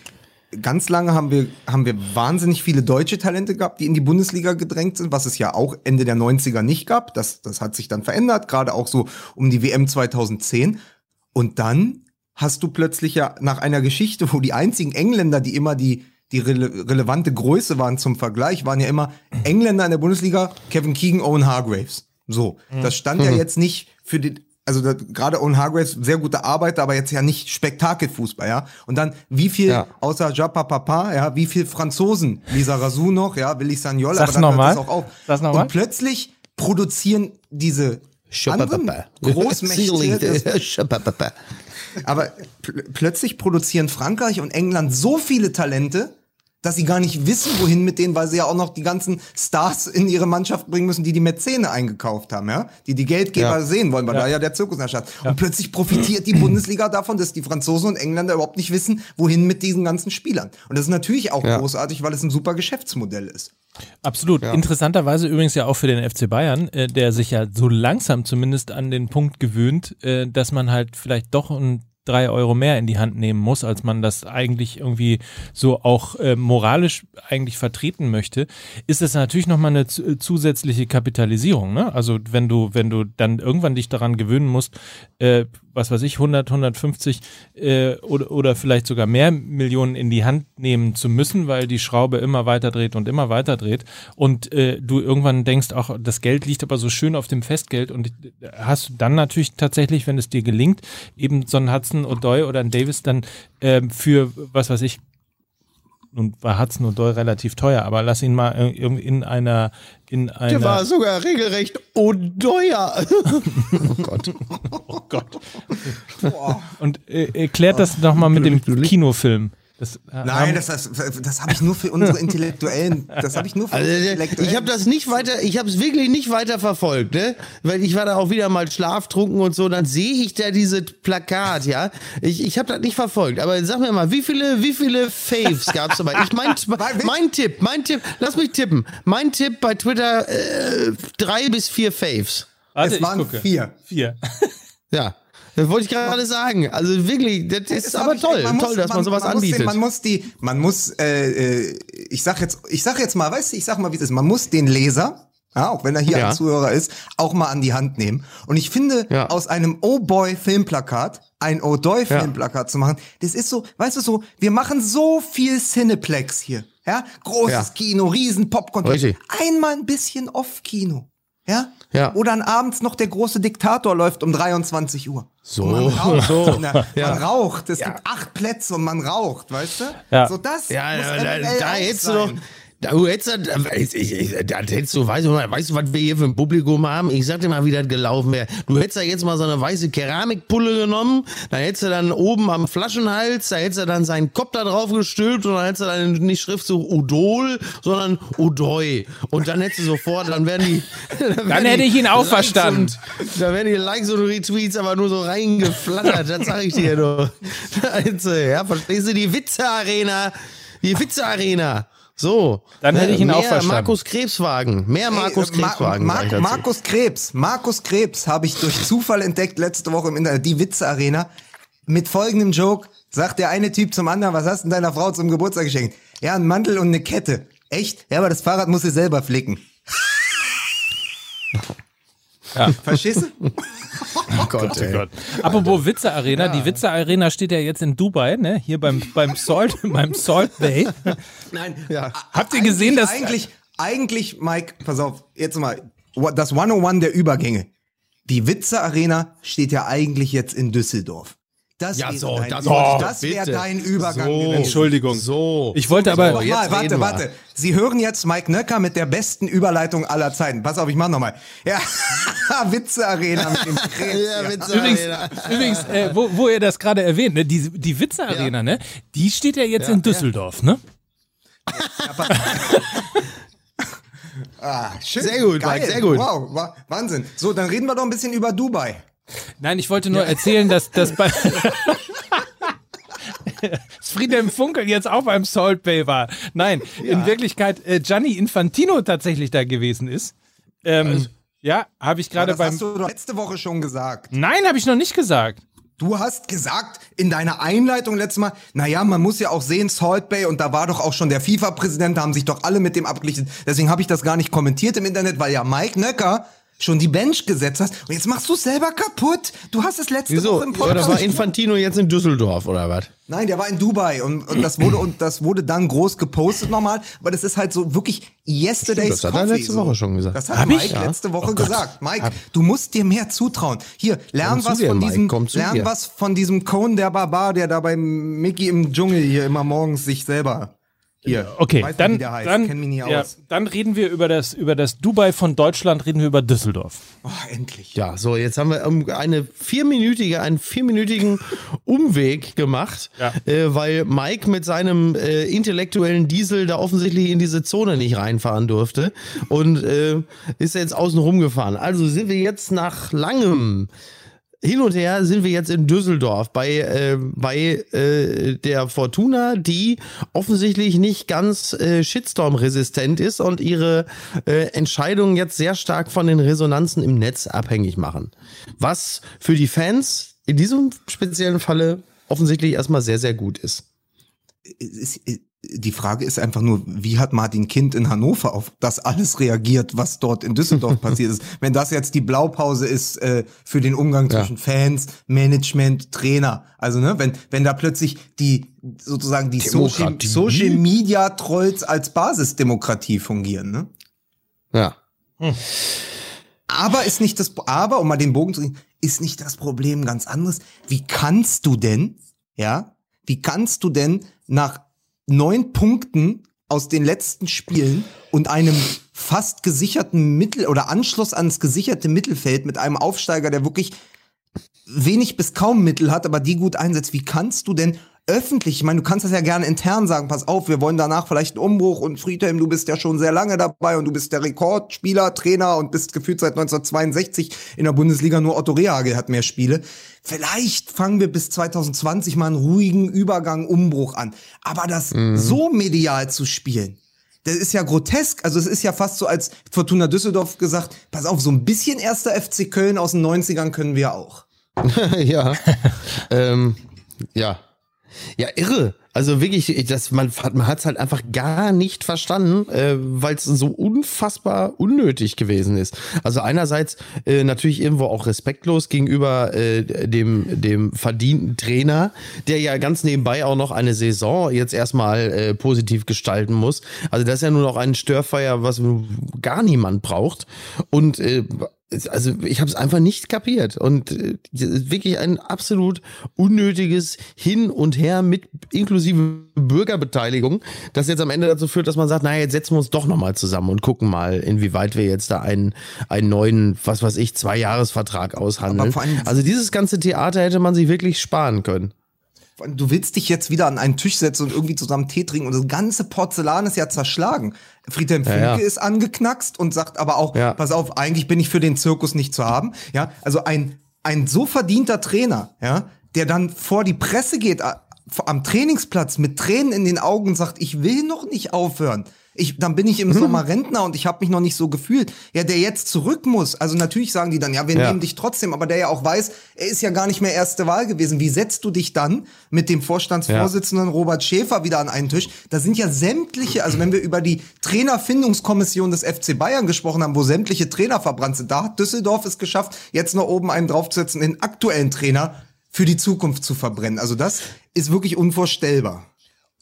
ganz lange haben wir, haben wir wahnsinnig viele deutsche Talente gehabt, die in die Bundesliga gedrängt sind, was es ja auch Ende der 90er nicht gab. Das, das hat sich dann verändert, gerade auch so um die WM 2010. Und dann hast du plötzlich ja nach einer Geschichte, wo die einzigen Engländer, die immer die, die rele relevante Größe waren zum Vergleich, waren ja immer Engländer in der Bundesliga, Kevin Keegan, Owen Hargraves. So, das stand ja jetzt nicht für die, also gerade Owen Hargraves, sehr gute Arbeiter, aber jetzt ja nicht Spektakelfußball, ja. Und dann, wie viel, ja. außer Japa Papa, ja, wie viel Franzosen, Lisa Razou noch, ja, Willi Sagnol,
aber dann noch mal. das auch auf.
Sag's noch mal. Und plötzlich produzieren diese anderen Großmächte, aber pl plötzlich produzieren Frankreich und England so viele Talente, dass sie gar nicht wissen, wohin mit denen, weil sie ja auch noch die ganzen Stars in ihre Mannschaft bringen müssen, die die Mäzene eingekauft haben, ja, die die Geldgeber ja. sehen wollen, weil ja. da ja der Zirkus herrscht. Ja. Und plötzlich profitiert die Bundesliga davon, dass die Franzosen und Engländer überhaupt nicht wissen, wohin mit diesen ganzen Spielern. Und das ist natürlich auch großartig, weil es ein super Geschäftsmodell ist.
Absolut. Interessanterweise übrigens ja auch für den FC Bayern, äh, der sich ja so langsam zumindest an den Punkt gewöhnt, äh, dass man halt vielleicht doch ein drei Euro mehr in die Hand nehmen muss, als man das eigentlich irgendwie so auch äh, moralisch eigentlich vertreten möchte, ist es natürlich nochmal eine zusätzliche Kapitalisierung. Ne? Also wenn du, wenn du dann irgendwann dich daran gewöhnen musst, äh, was weiß ich, 100, 150 äh, oder, oder vielleicht sogar mehr Millionen in die Hand nehmen zu müssen, weil die Schraube immer weiter dreht und immer weiter dreht. Und äh, du irgendwann denkst, auch das Geld liegt aber so schön auf dem Festgeld und hast du dann natürlich tatsächlich, wenn es dir gelingt, eben so ein Hudson O'Doy oder ein Davis dann äh, für, was weiß ich, nun war Hudson O'Doy relativ teuer, aber lass ihn mal in einer in einer
Der war sogar regelrecht O'Doyer.
oh Gott. Oh Gott. Und äh, erklärt das nochmal mit dem Kinofilm.
Das, äh, Nein, das, das, das habe ich nur für unsere Intellektuellen. Das habe ich nur für also,
Intellektuellen. Ich habe das nicht weiter, ich habe es wirklich nicht weiter verfolgt, ne? Weil ich war da auch wieder mal schlaftrunken und so. Dann sehe ich da diese Plakat, ja. Ich, ich habe das nicht verfolgt. Aber sag mir mal, wie viele, wie viele Faves gab es dabei? Ich mein, mein Tipp, mein Tipp, lass mich tippen. Mein Tipp bei Twitter: äh, drei bis vier Faves.
Warte, es waren vier.
Vier.
Ja. Das wollte ich gerade sagen. Also wirklich, das ist das aber toll, muss, toll, dass man, man sowas
man
anbietet.
Den, man muss die, man muss, äh, äh, ich sag jetzt, ich sag jetzt mal, weißt du, ich sag mal, wie es ist. Man muss den Leser, ja, auch wenn er hier ja. ein Zuhörer ist, auch mal an die Hand nehmen. Und ich finde, ja. aus einem Oh Boy Filmplakat ein Oh Doy Filmplakat ja. zu machen, das ist so, weißt du so, wir machen so viel Cineplex hier. Ja, großes Kino, riesen Popcorn. Einmal ein bisschen Off-Kino. Ja? Ja. Oder dann abends noch der große Diktator läuft um 23 Uhr.
So, man raucht, so.
Na, ja. Man raucht. Es ja. gibt acht Plätze und man raucht, weißt du?
Ja.
So das
ja, da, da hättest du doch, Du hättest, ich, ich, ich, das hättest du, weißt du, weißt du, was wir hier für ein Publikum haben? Ich sag dir mal, wie das gelaufen wäre. Du hättest da jetzt mal so eine weiße Keramikpulle genommen, dann hättest du dann oben am Flaschenhals, da hättest du dann seinen Kopf da drauf gestülpt und dann hättest du dann nicht Schriftzug Udol, sondern Udoi. Und dann hättest du sofort, dann wären die.
Dann, dann hätte ich ihn auch verstanden.
da wären die Likes und Retweets aber nur so reingeflattert, das sag ich dir nur. Ja, verstehst du, die Witze-Arena, die Witze-Arena. So.
Dann hätte ich ihn
mehr
auch verstanden.
Markus Krebswagen. Mehr Markus
Hey, äh, Ma-
Krebswagen.
Ma
dazu.
Markus Krebs. Markus Krebs habe ich durch Zufall entdeckt letzte Woche im Internet. Die Witze-Arena. Mit folgendem Joke sagt der eine Typ zum anderen, was hast du denn deiner Frau zum Geburtstag geschenkt? Ja, einen Mantel und eine Kette. Echt? Ja, aber das Fahrrad muss sie selber flicken.
Ja.
Verstehst du?
Oh Gott, ey.
Apropos Witze Arena, die Witze Arena steht ja jetzt in Dubai, ne? Hier beim, beim Salt, beim Salt Bay.
Nein.
Ja.
Habt ihr gesehen, dass
Eigentlich, eigentlich, Mike, pass auf, jetzt mal, das 101 der Übergänge. Die Witze-Arena steht ja eigentlich jetzt in Düsseldorf. Das
Ja,
wäre
so,
dein,
das ich
das wäre dein Übergang
So.
gewesen.
Entschuldigung.
So.
Ich wollte aber
So, jetzt
Nochmal, warte, warte. Sie hören jetzt Mike Nöcker mit der besten Überleitung aller Zeiten. Pass auf, ich mach nochmal. Ja, Witze-Arena mit dem Krebs.
Ja, Witze
Übrigens,
Arena.
übrigens äh, wo, wo ihr das gerade erwähnt, ne? die, die Witze Arena, ne? Die steht ja jetzt in Düsseldorf, ne?
Ah, schön.
Sehr gut,
Geil.
Mike, sehr gut.
Wow, wa Wahnsinn. So, dann reden wir doch ein bisschen über Dubai.
Nein, ich wollte nur erzählen, dass das bei Friedhelm Funkel jetzt auch beim Salt Bay war. Nein, in Wirklichkeit äh, Gianni Infantino tatsächlich da gewesen ist. Ähm, ja, habe ich gerade
das
beim.
hast du doch letzte Woche schon gesagt.
Nein, habe ich noch nicht gesagt.
Du hast gesagt in deiner Einleitung letztes Mal, naja, man muss ja auch sehen, Salt Bay, und da war doch auch schon der FIFA-Präsident, da haben sich doch alle mit dem abgeglichen. Deswegen habe ich das gar nicht kommentiert im Internet, weil ja Mike Nöcker schon die Bench gesetzt hast. Und jetzt machst du selber kaputt. Du hast es letzte
Wieso?
Woche im
Oder
Podcast.
war Infantino jetzt in Düsseldorf oder was?
Nein, der war in Dubai und, und das wurde und das wurde dann groß gepostet nochmal, aber das ist halt so wirklich yesterday's
Stimmt, das hat er letzte
so.
Woche schon gesagt.
Das hat
Hab
Mike
ich?
letzte Woche
Oh
gesagt. Mike, du musst dir mehr zutrauen. Hier, lern
Komm
was
dir,
von diesem lern
dir.
was von diesem Cohn der Barbar, der da bei Mickey im Dschungel hier immer morgens sich selber hier.
Okay,
weiß nicht,
dann,
wie der heißt.
dann,
Kenn mich nie
ja,
aus.
dann reden wir über das, über das Dubai von Deutschland, reden wir über Düsseldorf.
Oh, endlich.
Ja, so, jetzt haben wir um eine vierminütige, einen vierminütigen Umweg gemacht,
Ja.
äh, weil Mike mit seinem äh, intellektuellen Diesel da offensichtlich in diese Zone nicht reinfahren durfte und äh, ist jetzt außen rumgefahren. Also sind wir jetzt nach langem hin und her sind wir jetzt in Düsseldorf bei, äh, bei äh, der Fortuna, die offensichtlich nicht ganz äh, Shitstorm-resistent ist und ihre äh, Entscheidungen jetzt sehr stark von den Resonanzen im Netz abhängig machen. Was für die Fans in diesem speziellen Falle offensichtlich erstmal sehr, sehr gut ist.
ist, die Frage ist einfach nur, wie hat Martin Kind in Hannover auf das alles reagiert, was dort in Düsseldorf passiert ist? Wenn das jetzt die Blaupause ist äh, für den Umgang
Ja.
zwischen Fans, Management, Trainer. Also, ne, wenn, wenn da plötzlich die sozusagen die Social. Social Media Trolls als Basisdemokratie fungieren, ne?
Ja.
Aber ist nicht das, aber, um mal den Bogen zu kriegen, ist nicht das Problem ganz anderes. Wie kannst du denn, ja, wie kannst du denn nach neun Punkten aus den letzten Spielen und einem fast gesicherten Mittel oder Anschluss ans gesicherte Mittelfeld mit einem Aufsteiger, der wirklich wenig bis kaum Mittel hat, aber die gut einsetzt. Wie kannst du denn öffentlich, ich meine, du kannst das ja gerne intern sagen, pass auf, wir wollen danach vielleicht einen Umbruch und Friedhelm, du bist ja schon sehr lange dabei und du bist der Rekordspieler, Trainer und bist gefühlt seit 1962 in der Bundesliga, nur Otto Rehagel hat mehr Spiele. Vielleicht fangen wir bis 2020 mal einen ruhigen Übergang, Umbruch an. Aber das so medial zu spielen, das ist ja grotesk. Also es ist ja fast so, als Fortuna Düsseldorf gesagt, pass auf, so ein bisschen erster FC Köln aus den 90ern können wir auch.
ja. ähm, ja. Ja, irre. Also wirklich, das, man, hat- man hat es halt einfach gar nicht verstanden, äh, weil es so unfassbar unnötig gewesen ist. Also einerseits äh, natürlich irgendwo auch respektlos gegenüber äh, dem, dem verdienten Trainer, der ja ganz nebenbei auch noch eine Saison jetzt erstmal äh, positiv gestalten muss. Also das ist ja nur noch ein Störfeuer, was gar niemand braucht. Und äh, also ich habe es einfach nicht kapiert und äh, wirklich ein absolut unnötiges Hin und Her mit inklusive Bürgerbeteiligung, das jetzt am Ende dazu führt, dass man sagt, naja, jetzt setzen wir uns doch nochmal zusammen und gucken mal, inwieweit wir jetzt da einen, einen neuen, was weiß ich, Zwei-Jahres-Vertrag aushandeln. Also dieses ganze Theater hätte man sich wirklich sparen können.
Du willst dich jetzt wieder an einen Tisch setzen und irgendwie zusammen Tee trinken und das ganze Porzellan ist ja zerschlagen. Friedhelm Funke ja, ja. ist angeknackst und sagt aber auch, ja. pass auf, eigentlich bin ich für den Zirkus nicht zu haben. Ja, also ein, ein so verdienter Trainer, ja, der dann vor die Presse geht, am Trainingsplatz mit Tränen in den Augen und sagt, ich will noch nicht aufhören. Ich, dann bin ich im mhm. Sommer Rentner und ich habe mich noch nicht so gefühlt. Ja, der jetzt zurück muss. Also natürlich sagen die dann, ja, wir ja. nehmen dich trotzdem, aber der ja auch weiß, er ist ja gar nicht mehr erste Wahl gewesen. Wie setzt du dich dann mit dem Vorstandsvorsitzenden ja. Robert Schäfer wieder an einen Tisch? Da sind ja sämtliche, also wenn wir über die Trainerfindungskommission des FC Bayern gesprochen haben, wo sämtliche Trainer verbrannt sind, da hat Düsseldorf es geschafft, jetzt noch oben einen draufzusetzen, den aktuellen Trainer für die Zukunft zu verbrennen. Also das ist wirklich unvorstellbar.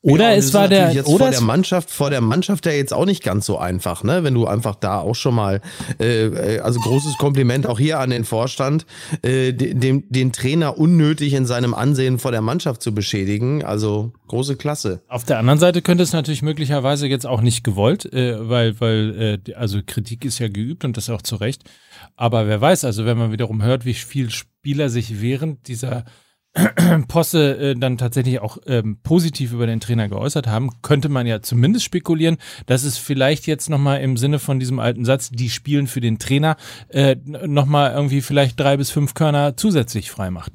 Oder ja, es war der
jetzt oder vor der Mannschaft vor der Mannschaft ja jetzt auch nicht ganz so einfach, ne? Wenn du einfach da auch schon mal äh, äh also großes Kompliment auch hier an den Vorstand, äh, dem den Trainer unnötig in seinem Ansehen vor der Mannschaft zu beschädigen, also große Klasse.
Auf der anderen Seite könnte es natürlich möglicherweise jetzt auch nicht gewollt, äh, weil weil äh, also Kritik ist ja geübt und das auch zu Recht. Aber wer weiß, also wenn man wiederum hört, wie viel Spieler sich während dieser Posse äh, dann tatsächlich auch ähm, positiv über den Trainer geäußert haben, könnte man ja zumindest spekulieren, dass es vielleicht jetzt nochmal im Sinne von diesem alten Satz, die spielen für den Trainer, äh, nochmal irgendwie vielleicht drei bis fünf Körner zusätzlich frei macht.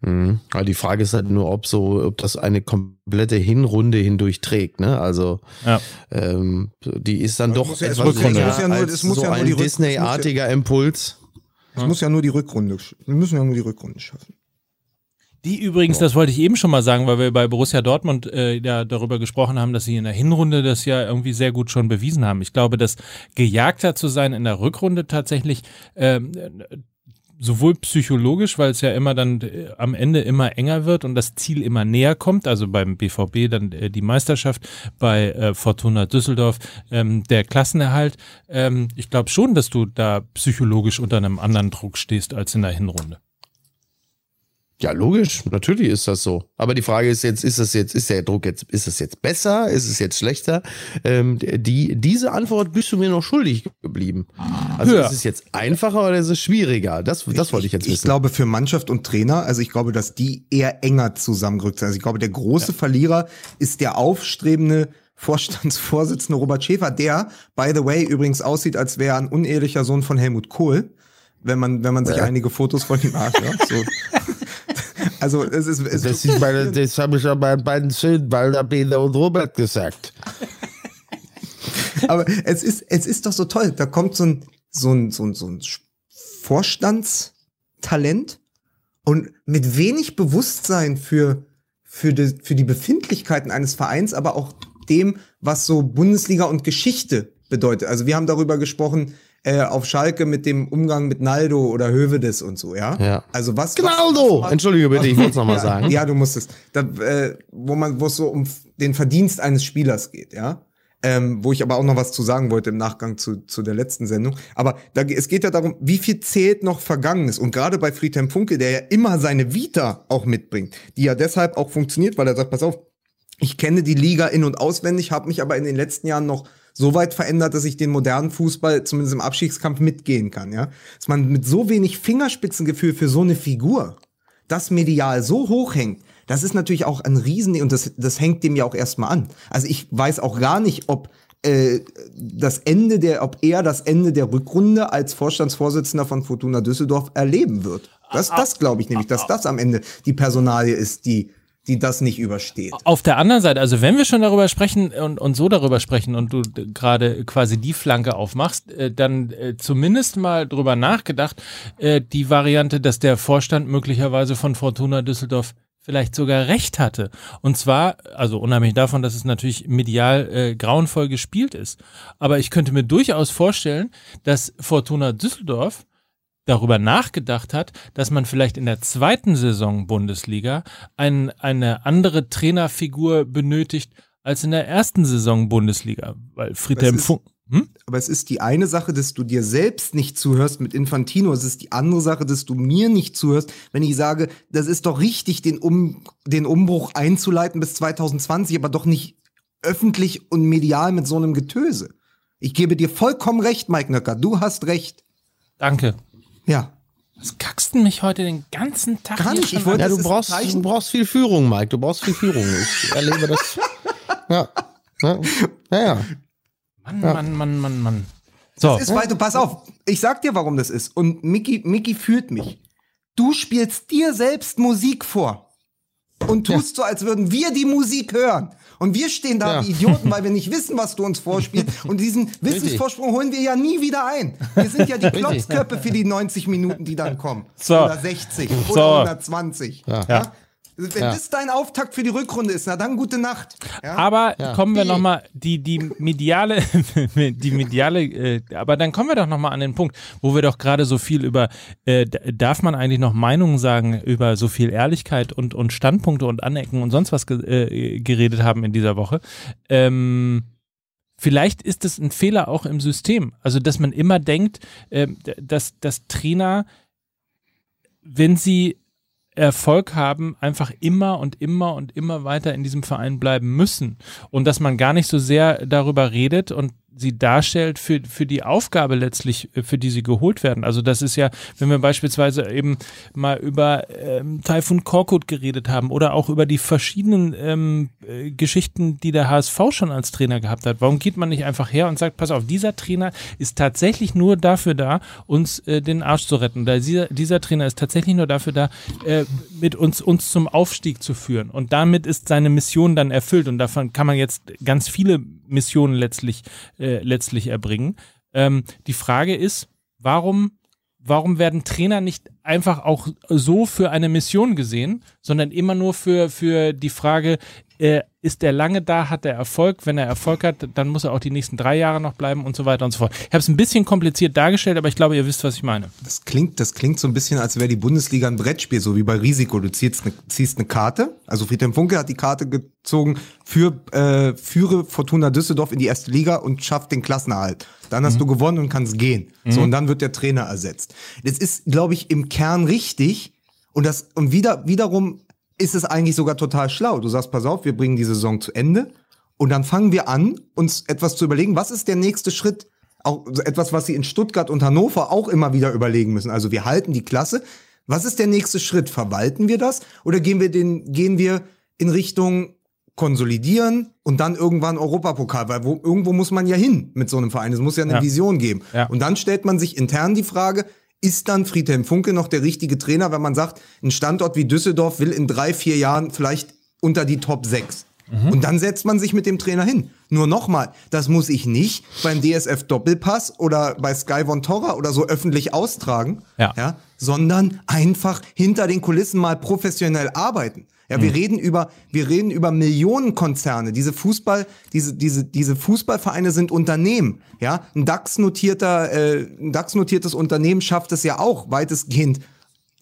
Mhm. Aber die Frage ist halt nur, ob so, ob das eine komplette Hinrunde hindurch trägt, ne? Also ja. ähm, die ist dann doch ja, etwas
länger ja nur, als so
ja ein Disney-artiger Impuls.
Es muss ja nur die Rückrunde, wir müssen ja nur die Rückrunde schaffen.
Die übrigens, das wollte ich eben schon mal sagen, weil wir bei Borussia Dortmund äh, ja darüber gesprochen haben, dass sie in der Hinrunde das ja irgendwie sehr gut schon bewiesen haben. Ich glaube, dass gejagter zu sein in der Rückrunde tatsächlich ähm, sowohl psychologisch, weil es ja immer dann äh, am Ende immer enger wird und das Ziel immer näher kommt, also beim BVB dann äh, die Meisterschaft, bei äh, Fortuna Düsseldorf ähm, der Klassenerhalt. Ähm, ich glaube schon, dass du da psychologisch unter einem anderen Druck stehst als in der Hinrunde.
Ja, logisch, natürlich ist das so. Aber die Frage ist jetzt, ist das jetzt, ist der Druck jetzt, ist es jetzt besser, ist es jetzt schlechter? Ähm, die, diese Antwort bist du mir noch schuldig geblieben. Also ja. ist es jetzt einfacher oder ist es schwieriger? Das, das wollte ich jetzt wissen.
Ich glaube für Mannschaft und Trainer, also ich glaube, dass die eher enger zusammengerückt sind. Also ich glaube, der große ja. Verlierer ist der aufstrebende Vorstandsvorsitzende Robert Schäfer, der, by the way, übrigens aussieht, als wäre er ein unehelicher Sohn von Helmut Kohl wenn man, wenn man sich ja. einige Fotos von ihm anschaut. So. Also es ist. Es
das, ist meine, das habe ich an meinen beiden Söhnen, Walter, Peter und Robert gesagt.
Aber es ist, es ist doch so toll. Da kommt so ein, so ein, so ein, so ein Vorstandstalent und mit wenig Bewusstsein für, für, die, für die Befindlichkeiten eines Vereins, aber auch dem, was so Bundesliga und Geschichte bedeutet. Also wir haben darüber gesprochen, äh, auf Schalke mit dem Umgang mit Naldo oder Hövedes und so, ja?
Ja.
Also was.
Gnaldo! Entschuldige bitte, ich muss es nochmal
ja,
sagen.
Ja, du musst es. Da, äh, wo man, wo es so um den Verdienst eines Spielers geht, ja? Ähm, wo ich aber auch noch was zu sagen wollte im Nachgang zu, zu der letzten Sendung. Aber da, es geht ja darum, wie viel zählt noch Vergangenes. Und gerade bei Friedhelm Funke, der ja immer seine Vita auch mitbringt, die ja deshalb auch funktioniert, weil er sagt, pass auf, ich kenne die Liga in- und auswendig, habe mich aber in den letzten Jahren noch so weit verändert, dass ich den modernen Fußball zumindest im Abstiegskampf mitgehen kann, ja. Dass man mit so wenig Fingerspitzengefühl für so eine Figur das medial so hoch hängt, das ist natürlich auch ein Riesen und das, das hängt dem ja auch erstmal an. Also ich weiß auch gar nicht, ob äh, das Ende der, ob er das Ende der Rückrunde als Vorstandsvorsitzender von Fortuna Düsseldorf erleben wird. Das, das glaube ich nämlich, dass das am Ende die Personalie ist, die die das nicht übersteht.
Auf der anderen Seite, also wenn wir schon darüber sprechen und, und so darüber sprechen und du gerade quasi die Flanke aufmachst, äh, dann äh, zumindest mal drüber nachgedacht, äh, die Variante, dass der Vorstand möglicherweise von Fortuna Düsseldorf vielleicht sogar recht hatte. Und zwar, also unabhängig davon, dass es natürlich medial äh, grauenvoll gespielt ist. Aber ich könnte mir durchaus vorstellen, dass Fortuna Düsseldorf darüber nachgedacht hat, dass man vielleicht in der zweiten Saison Bundesliga ein, eine andere Trainerfigur benötigt als in der ersten Saison Bundesliga, weil Friedhelm Funk
Aber es ist die eine Sache, dass du dir selbst nicht zuhörst mit Infantino. Es ist die andere Sache, dass du mir nicht zuhörst, wenn ich sage, das ist doch richtig, den, um, den Umbruch einzuleiten bis 2020, aber doch nicht öffentlich und medial mit so einem Getöse. Ich gebe dir vollkommen recht, Mike Nöcker. Du hast recht.
Danke.
Ja.
Was kackst du mich heute den ganzen Tag
Gar
hier
nicht, ich wollte-?
Ja,
Das
du
ist
brauchst, du brauchst viel Führung, Mike. Du brauchst viel Führung. Ich erlebe das. Ja. Ja, ja. ja.
Mann, Mann, Mann, Mann, Mann. So,
Ist, weil du, pass auf, ich sag dir, warum das ist. Und Mickey, Mickey führt mich. Du spielst dir selbst Musik vor. Und tust so, als würden wir die Musik hören. Und wir stehen da
Ja.
wie Idioten, weil wir nicht wissen, was du uns vorspielst. Und diesen Wissensvorsprung holen wir ja nie wieder ein. Wir sind ja die Klotzköpfe für die 90 Minuten, die dann kommen.
So.
Oder 60
So.
oder 120.
Ja.
Ja. Wenn
Ja.
das dein Auftakt für die Rückrunde ist, na dann gute Nacht. Ja?
aber kommen wir
Die-
noch mal die die mediale die mediale äh, aber dann kommen wir doch noch mal an den Punkt, wo wir doch gerade so viel über äh, darf man eigentlich noch Meinungen sagen über so viel Ehrlichkeit und und Standpunkte und Anecken und sonst was ge äh, geredet haben in dieser Woche. Ähm, Vielleicht ist es ein Fehler auch im System. Also, dass man immer denkt, ähm, dass, dass Trainer, wenn sie Erfolg haben, einfach immer und immer und immer weiter in diesem Verein bleiben müssen. Und dass man gar nicht so sehr darüber redet und sie darstellt für, für die Aufgabe letztlich, äh, für die sie geholt werden. Also das ist ja, wenn wir beispielsweise eben mal über ähm, Taifun Korkut geredet haben oder auch über die verschiedenen ähm, äh, Geschichten, die der HSV schon als Trainer gehabt hat. Warum geht man nicht einfach her und sagt, pass auf, dieser Trainer ist tatsächlich nur dafür da, uns äh, den Arsch zu retten. Da dieser, dieser Trainer ist tatsächlich nur dafür da, äh, mit uns, uns zum Aufstieg zu führen. Und damit ist seine Mission dann erfüllt. Und davon kann man jetzt ganz viele Missionen letztlich, äh, letztlich erbringen. Ähm, die Frage ist, warum, warum werden Trainer nicht einfach auch so für eine Mission gesehen, sondern immer nur für, für die Frage, äh, ist er lange da, hat er Erfolg? Wenn er Erfolg hat, dann muss er auch die nächsten drei Jahre noch bleiben und so weiter und so fort. Ich habe es ein bisschen kompliziert dargestellt, aber ich glaube, ihr wisst, was ich meine.
Das klingt, das klingt so ein bisschen, als wäre die Bundesliga ein Brettspiel, so wie bei Risiko. Du ziehst eine, ziehst eine Karte. Also Friedhelm Funke hat die Karte gezogen für äh, führe Fortuna Düsseldorf in die erste Liga und schafft den Klassenerhalt. Dann hast du gewonnen und kannst gehen. So und dann wird der Trainer ersetzt. Das ist, glaube ich, im Kern richtig. Und das und wieder wiederum ist es eigentlich sogar total schlau. Du sagst, pass auf, wir bringen die Saison zu Ende und dann fangen wir an, uns etwas zu überlegen, was ist der nächste Schritt? Auch so etwas, was sie in Stuttgart und Hannover auch immer wieder überlegen müssen. Also wir halten die Klasse. Was ist der nächste Schritt? Verwalten wir das oder gehen wir den, gehen wir in Richtung konsolidieren und dann irgendwann Europapokal, weil wo, irgendwo muss man ja hin mit so einem Verein. Es muss ja eine
Ja.
Vision geben.
Ja.
Und dann stellt man sich intern die Frage, ist dann Friedhelm Funke noch der richtige Trainer, wenn man sagt, ein Standort wie Düsseldorf will in drei, vier Jahren vielleicht unter die Top 6.
Mhm.
Und dann setzt man sich mit dem Trainer hin. Nur nochmal, das muss ich nicht beim DSF Doppelpass oder bei Sky Von Torra oder so öffentlich austragen,
Ja.
sondern einfach hinter den Kulissen mal professionell arbeiten. Ja,
Mhm.
wir reden über, wir reden über Millionenkonzerne. Diese Fußball, diese, diese, diese Fußballvereine sind Unternehmen. Ja, ein DAX-notierter, äh, ein DAX-notiertes Unternehmen schafft es ja auch weitestgehend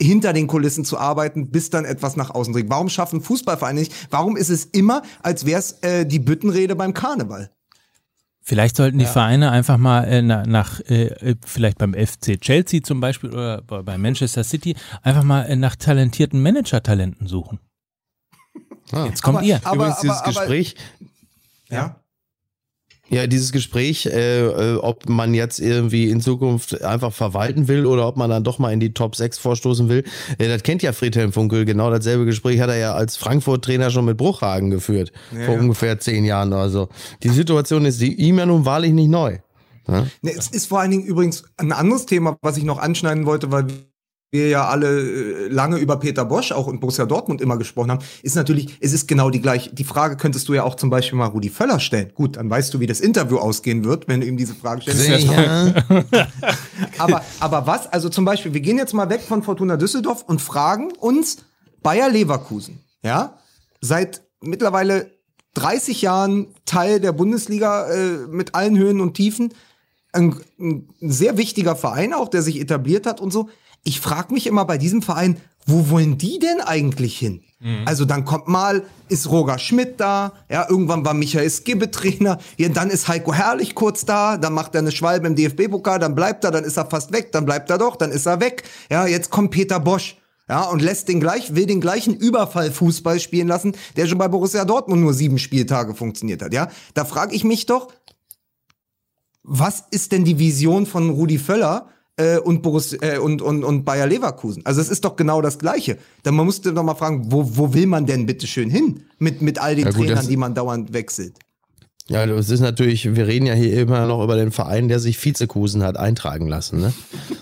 hinter den Kulissen zu arbeiten, bis dann etwas nach außen dringt. Warum schaffen Fußballvereine nicht? Warum ist es immer, als wäre es äh, die Büttenrede beim Karneval?
Vielleicht sollten die Vereine einfach mal äh, na, nach, äh, äh, vielleicht beim FC Chelsea zum Beispiel oder bei bei Manchester City, einfach mal äh, nach talentierten Manager-Talenten suchen.
Ah.
Jetzt kommt
Aber-
ihr.
aber-
Übrigens, dieses
aber-
Gespräch,
Ja.
ja, dieses Gespräch, äh, äh, ob man jetzt irgendwie in Zukunft einfach verwalten will oder ob man dann doch mal in die Top 6 vorstoßen will, äh, das kennt ja Friedhelm Funkel. Genau dasselbe Gespräch hat er ja als Frankfurt-Trainer schon mit Bruchhagen geführt. vor
ja.
ungefähr zehn Jahren. Also die Situation ist die- ihm ja nun wahrlich nicht neu.
Ne, es ist vor allen Dingen übrigens ein anderes Thema, was ich noch anschneiden wollte, weil wir ja alle äh, lange über Peter Bosch auch und Borussia Dortmund immer gesprochen haben, ist natürlich, es ist genau die gleiche. Die Frage könntest du ja auch zum Beispiel mal Rudi Völler stellen. Gut, dann weißt du, wie das Interview ausgehen wird, wenn du ihm diese Frage stellst. Aber, aber was? Also zum Beispiel, wir gehen jetzt mal weg von Fortuna Düsseldorf und fragen uns Bayer Leverkusen, ja, seit mittlerweile 30 Jahren Teil der Bundesliga äh, mit allen Höhen und Tiefen. ein, ein sehr wichtiger Verein auch, der sich etabliert hat und so. Ich frage mich immer bei diesem Verein, wo wollen die denn eigentlich hin? Also dann kommt mal, ist Roger Schmidt da, ja, irgendwann war Michael Skibbe Trainer, ja, dann ist Heiko Herrlich kurz da, dann macht er eine Schwalbe im DFB-Pokal, dann bleibt er, dann ist er fast weg, dann bleibt er doch, dann ist er weg. Ja, jetzt kommt Peter Bosch. Ja, und lässt den gleich, will den gleichen Überfall-Fußball spielen lassen, der schon bei Borussia Dortmund nur sieben Spieltage funktioniert hat, ja. Da frage ich mich doch, was ist denn die Vision von Rudi Völler äh, und, Borus, äh, und, und, und Bayer Leverkusen? Also es ist doch genau das Gleiche. Dann man musste doch mal fragen, wo, wo will man denn bitte schön hin mit, mit all den
Ja, gut,
Trainern, die man dauernd wechselt?
Ja, das ist natürlich, wir reden ja hier immer noch über den Verein, der sich Vizekusen hat eintragen lassen. Ne?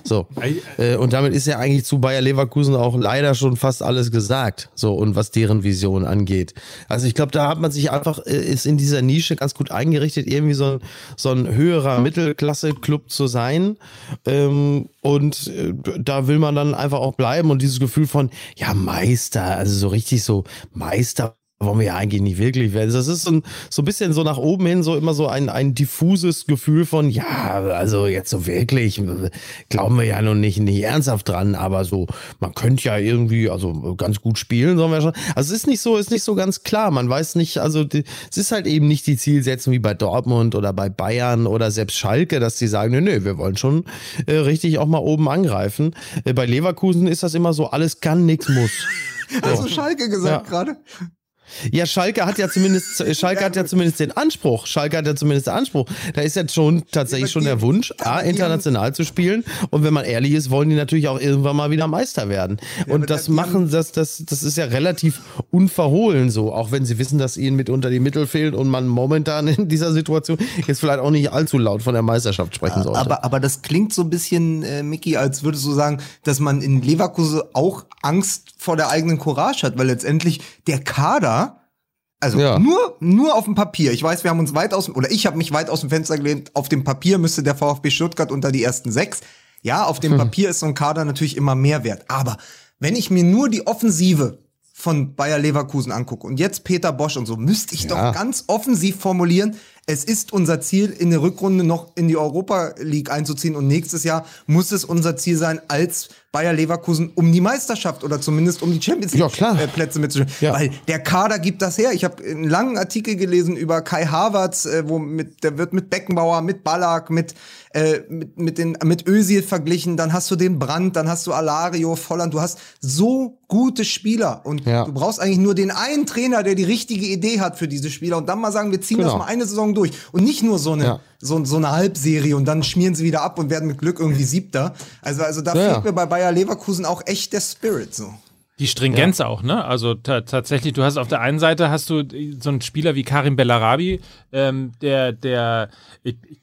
So. Äh, und damit ist ja eigentlich zu Bayer Leverkusen auch leider schon fast alles gesagt. So, und was deren Vision angeht. Also ich glaube, da hat man sich einfach, äh, ist in dieser Nische ganz gut eingerichtet, irgendwie so ein, so ein höherer Mittelklasse-Club zu sein. Ähm, und äh, da will man dann einfach auch bleiben und dieses Gefühl von, ja, Meister, also so richtig so Meister wollen wir ja eigentlich nicht wirklich werden. Das ist so ein, so ein bisschen so nach oben hin so immer so ein, ein diffuses Gefühl von, ja, also jetzt so wirklich, glauben wir ja noch nicht, nicht ernsthaft dran, aber so, man könnte ja irgendwie, also ganz gut spielen, sollen wir schon. Also es ist nicht so, ist nicht so ganz klar. Man weiß nicht, also die, es ist halt eben nicht die Zielsetzung wie bei Dortmund oder bei Bayern oder selbst Schalke, dass die sagen, nee, nee, wir wollen schon äh, richtig auch mal oben angreifen. Äh, bei Leverkusen ist das immer so, alles kann, nix muss.
Hast du Schalke gesagt
Ja.
gerade?
Ja, Schalke hat ja zumindest, Schalke hat ja zumindest den Anspruch. Schalke hat ja zumindest den Anspruch. Da ist jetzt schon tatsächlich schon der Wunsch, A, international zu spielen. Und wenn man ehrlich ist, wollen die natürlich auch irgendwann mal wieder Meister werden. Und das machen, das, das, das ist ja relativ unverhohlen so. Auch wenn sie wissen, dass ihnen mitunter die Mittel fehlen und man momentan in dieser Situation jetzt vielleicht auch nicht allzu laut von der Meisterschaft sprechen sollte.
Aber, aber das klingt so ein bisschen, äh, Mickey, als würdest du sagen, dass man in Leverkusen auch Angst vor der eigenen Courage hat, weil letztendlich der Kader, also
Ja.
nur, nur auf dem Papier, ich weiß, wir haben uns weit aus, oder ich habe mich weit aus dem Fenster gelehnt, auf dem Papier müsste der VfB Stuttgart unter die ersten sechs. Ja, auf dem
Hm.
Papier ist so ein Kader natürlich immer mehr wert. Aber wenn ich mir nur die Offensive von Bayer Leverkusen angucke und jetzt Peter Bosch und so, müsste ich
Ja.
doch ganz offensiv formulieren, es ist unser Ziel, in der Rückrunde noch in die Europa League einzuziehen und nächstes Jahr muss es unser Ziel sein, als Bayer Leverkusen um die Meisterschaft oder zumindest um die Champions League
Ja,
äh, mitzuspielen.
Ja.
Weil der Kader gibt das her. Ich habe einen langen Artikel gelesen über Kai Havertz, äh, wo mit, der wird mit Beckenbauer, mit Ballack, mit, äh, mit, mit, den, mit Özil verglichen. Dann hast du den Brandt, dann hast du Alario, Volland. Du hast so gute Spieler und
Ja.
du brauchst eigentlich nur den einen Trainer, der die richtige Idee hat für diese Spieler und dann mal sagen, wir ziehen das
Genau.
mal eine Saison durch und nicht nur so eine, so, so eine Halbserie und dann schmieren sie wieder ab und werden mit Glück irgendwie Siebter. Also, also da fehlt mir bei Bayer Leverkusen auch echt der Spirit so.
Die Stringenz auch, ne? Also ta tatsächlich, du hast auf der einen Seite hast du so einen Spieler wie Karim Bellarabi, ähm, der, der, ich, ich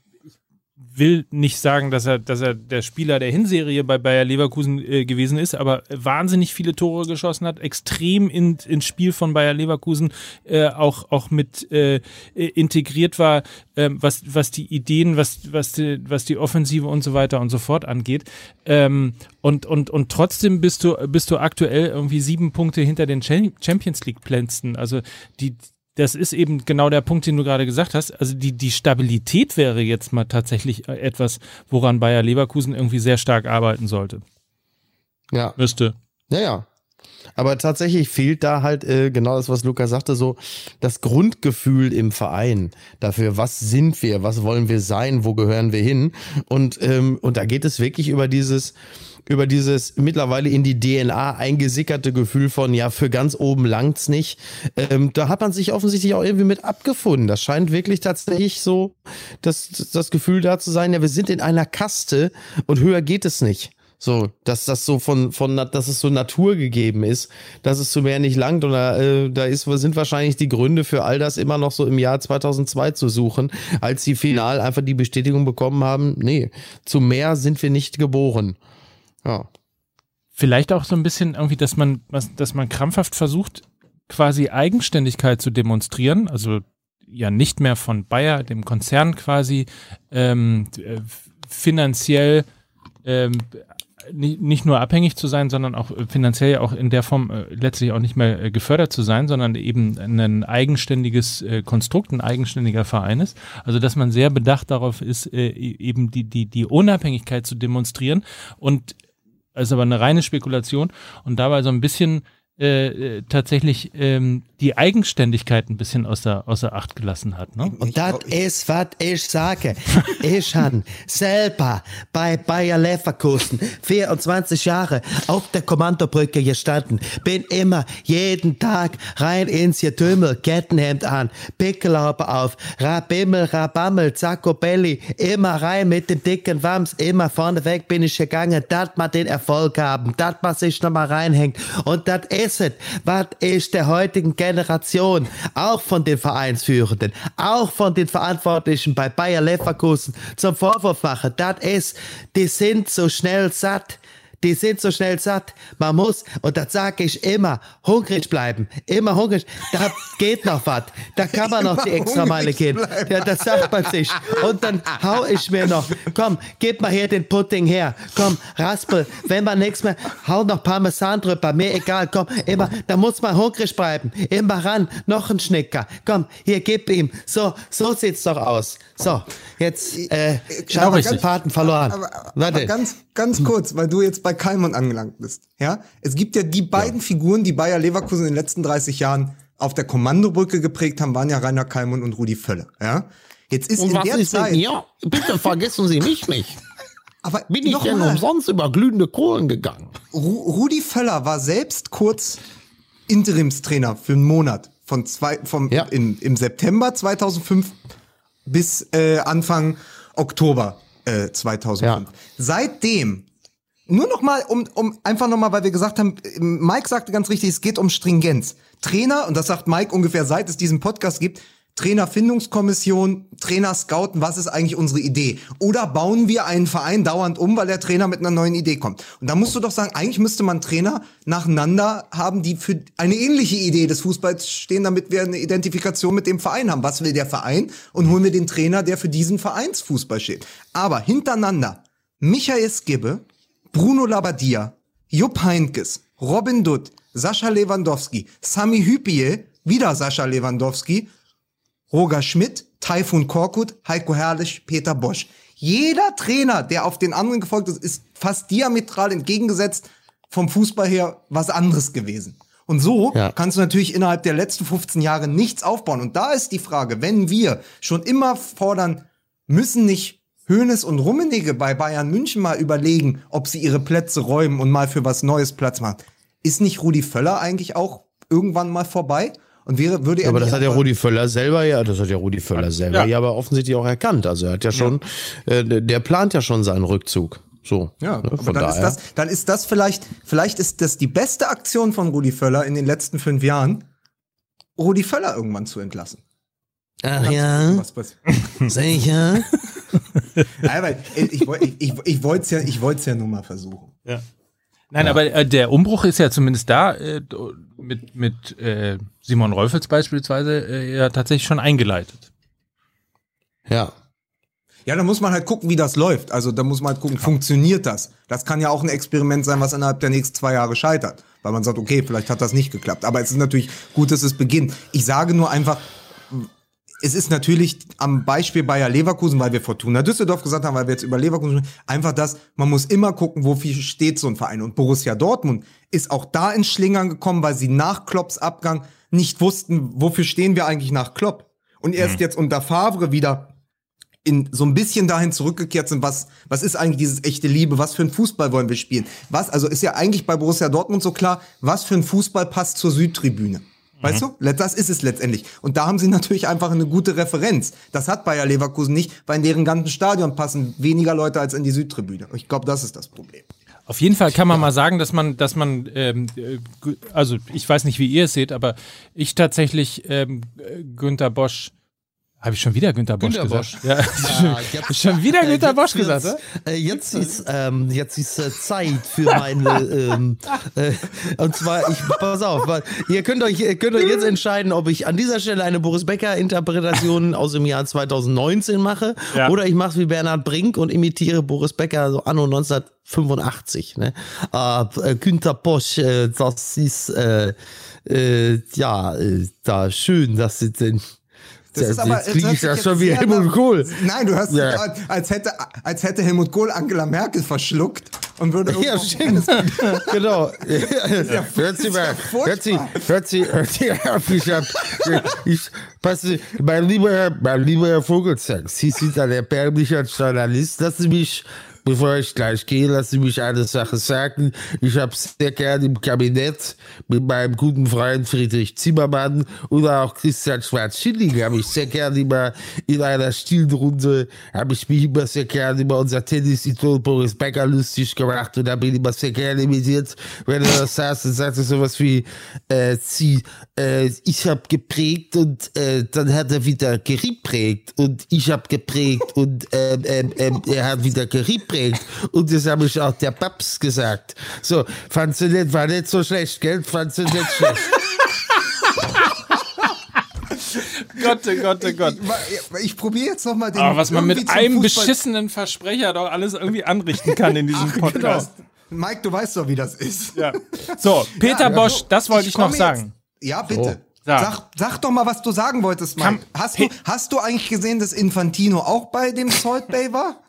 will nicht sagen, dass er, dass er der Spieler der Hinserie bei Bayer Leverkusen äh, gewesen ist, aber wahnsinnig viele Tore geschossen hat, extrem in, ins Spiel von Bayer Leverkusen äh, auch, auch mit äh, integriert war, ähm, was, was die Ideen, was, was, die, was die Offensive und so weiter und so fort angeht. Ähm, und, und, und trotzdem bist du, bist du aktuell irgendwie sieben Punkte hinter den Cham- Champions League Plätzen. Also die, das ist eben genau der Punkt, den du gerade gesagt hast. Also die, die Stabilität wäre jetzt mal tatsächlich äh, etwas, woran Bayer Leverkusen irgendwie sehr stark arbeiten sollte.
ja.
Müsste.
Ja, ja. Aber tatsächlich fehlt da halt äh, genau das, was Luca sagte, so das Grundgefühl im Verein dafür, was sind wir, was wollen wir sein, wo gehören wir hin. Und, ähm, und da geht es wirklich über dieses, über dieses mittlerweile in die DNA eingesickerte Gefühl von, ja, für ganz oben langt's nicht. Ähm, da hat man sich offensichtlich auch irgendwie mit abgefunden. Das scheint wirklich tatsächlich so das, das Gefühl da zu sein, ja, wir sind in einer Kaste und höher geht es nicht. So, dass das so von, von, dass es so Natur gegeben ist, dass es zu mehr nicht langt. Oder äh, da ist, sind wahrscheinlich die Gründe für all das immer noch so im Jahr 2002 zu suchen, als sie final einfach die Bestätigung bekommen haben, nee, zu mehr sind wir nicht geboren. Ja.
Vielleicht auch so ein bisschen irgendwie, dass man, dass man krampfhaft versucht, quasi Eigenständigkeit zu demonstrieren. Also ja nicht mehr von Bayer, dem Konzern quasi, ähm, äh, finanziell ähm, nicht nur abhängig zu sein, sondern auch finanziell auch in der Form äh, letztlich auch nicht mehr äh, gefördert zu sein, sondern eben ein eigenständiges äh, Konstrukt, ein eigenständiger Verein ist. Also dass man sehr bedacht darauf ist, äh, e-, eben die, die, die Unabhängigkeit zu demonstrieren und ist aber eine reine Spekulation. Und dabei so ein bisschen äh, äh, tatsächlich ähm, die Eigenständigkeit ein bisschen außer, außer Acht gelassen hat. Ne?
Und das ist, was ich sage. ich habe selber bei Bayer Leverkusen 24 Jahre auf der Kommandobrücke gestanden. Bin immer jeden Tag rein ins Getümmel, Kettenhemd an, Pickelhaube auf, Rabimmel, Rabammel, Zacco Belli, immer rein mit dem dicken Wams, immer vorne weg bin ich gegangen, dass man den Erfolg haben, dass man sich nochmal reinhängt. Und das ist es, was ich der heutigen Generation, auch von den Vereinsführenden, auch von den Verantwortlichen bei Bayer Leverkusen zum Vorwurf mache. Das ist, die sind so schnell satt die sind so schnell satt. Man muss, und das sage ich immer, hungrig bleiben. Immer hungrig. Da geht noch was. Da kann man noch die extra Meile gehen. Ja, das sagt man sich. Und dann hau ich mir noch. Komm, gib mal hier den Pudding her. Komm, raspel. Wenn man nichts mehr, hau noch Parmesan drüber. Mir egal. Komm, immer, da muss man hungrig bleiben. Immer ran. Noch ein Schnicker. Komm, hier, gib ihm. So, so sieht's doch aus. So, jetzt, äh, schau ich Paten verloren.
Aber, aber, aber ganz, ganz kurz, weil du jetzt bei Kalmund angelangt bist. Ja, es gibt ja die beiden ja. Figuren, die Bayer Leverkusen in den letzten 30 Jahren auf der Kommandobrücke geprägt haben, waren ja Rainer Kalmund und Rudi Völle. Ja,
jetzt ist und in der ist Zeit. Ja, bitte vergessen Sie mich nicht. Aber bin ich denn mal, umsonst über glühende Kohlen gegangen?
Ru Rudi Völler war selbst kurz Interimstrainer für einen Monat von zwei, vom ja. in, im September 2005 bis äh, Anfang Oktober äh, 2005. Ja. Seitdem nur noch mal, um, um einfach noch mal, weil wir gesagt haben, Mike sagte ganz richtig, es geht um Stringenz. Trainer, und das sagt Mike ungefähr seit es diesen Podcast gibt, Trainerfindungskommission, Trainer scouten, was ist eigentlich unsere Idee? Oder bauen wir einen Verein dauernd um, weil der Trainer mit einer neuen Idee kommt? Und da musst du doch sagen, eigentlich müsste man Trainer nacheinander haben, die für eine ähnliche Idee des Fußballs stehen, damit wir eine Identifikation mit dem Verein haben. Was will der Verein? Und holen wir den Trainer, der für diesen Vereinsfußball steht. Aber hintereinander Michael Skibbe, Bruno Labbadia, Jupp Heinkes, Robin Dutt, Sascha Lewandowski, Sami Hüpie, wieder Sascha Lewandowski Roger Schmidt, Taifun Korkut, Heiko Herrlich, Peter Bosch. Jeder Trainer, der auf den anderen gefolgt ist, ist fast diametral entgegengesetzt vom Fußball her was anderes gewesen. Und so ja. kannst du natürlich innerhalb der letzten 15 Jahre nichts aufbauen. Und da ist die Frage, wenn wir schon immer fordern, müssen nicht Hoeneß und Rummenigge bei Bayern München mal überlegen, ob sie ihre Plätze räumen und mal für was Neues Platz machen. Ist nicht Rudi Völler eigentlich auch irgendwann mal vorbei? Und wäre, würde er.
aber das hat ja Rudi Völler selber ja, das hat ja Rudi Völler selber ja, ja aber offensichtlich auch erkannt. Also er hat ja schon, ja. Äh, der plant ja schon seinen Rückzug. So.
Ja, ne, aber dann ist das, dann ist das vielleicht, vielleicht ist das die beste Aktion von Rudi Völler in den letzten fünf Jahren, Rudi Völler irgendwann zu entlassen.
Ach ja. Sicher.
aber ich, ich, ich, wollte es ja, ich wollte es ja nur mal versuchen.
Ja. Nein, ja. aber äh, der Umbruch ist ja zumindest da äh, mit, mit äh, Simon Rolfels beispielsweise äh, ja tatsächlich schon eingeleitet.
Ja. Ja, da muss man halt gucken, wie das läuft. Also da muss man halt gucken, funktioniert das? Das kann ja auch ein Experiment sein, was innerhalb der nächsten zwei Jahre scheitert. Weil man sagt, okay, vielleicht hat das nicht geklappt. Aber es ist natürlich gut, dass es beginnt. Ich sage nur einfach, es ist natürlich am Beispiel Bayer Leverkusen, weil wir Fortuna Düsseldorf gesagt haben, weil wir jetzt über Leverkusen einfach das, man muss immer gucken, wofür steht so ein Verein. Und Borussia Dortmund ist auch da ins Schlingern gekommen, weil sie nach Klopps Abgang nicht wussten, wofür stehen wir eigentlich nach Klopp. Und erst mhm. jetzt unter Favre wieder in so ein bisschen dahin zurückgekehrt sind, was, was ist eigentlich dieses echte Liebe, was für ein Fußball wollen wir spielen? Was, also ist ja eigentlich bei Borussia Dortmund so klar, was für ein Fußball passt zur Südtribüne. Weißt mhm. du? Das ist es letztendlich. Und da haben sie natürlich einfach eine gute Referenz. Das hat Bayer Leverkusen nicht, weil in deren ganzen Stadion passen weniger Leute als in die Südtribüne. Ich glaube, das ist das Problem.
Auf jeden Fall kann man ja. mal sagen, dass man, dass man, ähm, äh, also ich weiß nicht, wie ihr es seht, aber ich tatsächlich ähm, Günther Bosch Habe ich schon wieder Günter Bosch
Günter
gesagt?
Bosch.
Ja,
Ah, jetzt-
schon wieder Günter
jetzt
Bosch gesagt,
Äh, jetzt ist, ähm, jetzt ist äh, Zeit für meine, ähm, äh, und zwar, ich, pass auf, weil ihr könnt euch, ihr könnt euch jetzt entscheiden, ob ich an dieser Stelle eine Boris Becker Interpretation aus dem Jahr 2019 mache
Ja.
oder ich mache wie Bernhard Brink und imitiere Boris Becker so anno 1985. Ne? Äh, äh, Günter Bosch, äh, das ist, äh, äh, ja, äh, da schön, dass sie den
Das ist aber,
jetzt kriege ich das schon wie Helmut Kohl.
Nein, du hörst
Ja.
an, als hätte, als hätte Helmut Kohl Angela Merkel verschluckt und würde
Ja, stimmt. genau. hört sie mal, hört sie, hört sie, hört sie auf. Ich hab, ich, passe, mein lieber mein lieber Herr Vogelsang, Sie sind ein erbärmlicher Journalist. Lassen Sie mich, bevor ich gleich gehe, lassen Sie mich eine Sache sagen. Ich habe sehr gern im Kabinett mit meinem guten Freund Friedrich Zimmermann oder auch Christian Schwarz-Schilling habe ich sehr gern immer in einer stillen Runde, habe ich mich immer sehr gern über unser Tennis-Idol Boris Becker lustig gemacht und habe ihn immer sehr gerne imitiert, wenn er das saß und sagte sowas wie, äh, sie, äh, ich habe geprägt und äh, dann hat er wieder gereprägt und ich habe geprägt und ähm, ähm, ähm, er hat wieder gereprägt und das habe ich auch der Paps gesagt. So, fandst du nicht, war nicht so schlecht, gell? Fandst du nicht schlecht?
Gott, oh Gott, oh Gott.
Ich, ich probiere jetzt noch mal den.
Aber was man mit einem
Fußball-
beschissenen Versprecher doch alles irgendwie anrichten kann in diesem
Ach,
Podcast.
Genau. Mike, du weißt doch, wie das ist.
Ja. So, Peter
Ja,
Bosch,
so,
das wollte ich, noch
komme
sagen.
Jetzt, ja, bitte.
Sag.
Sag, sag doch mal, was du sagen wolltest, Mike.
Kann-
hast, du, hast du eigentlich gesehen, dass Infantino auch bei dem Salt Bay war?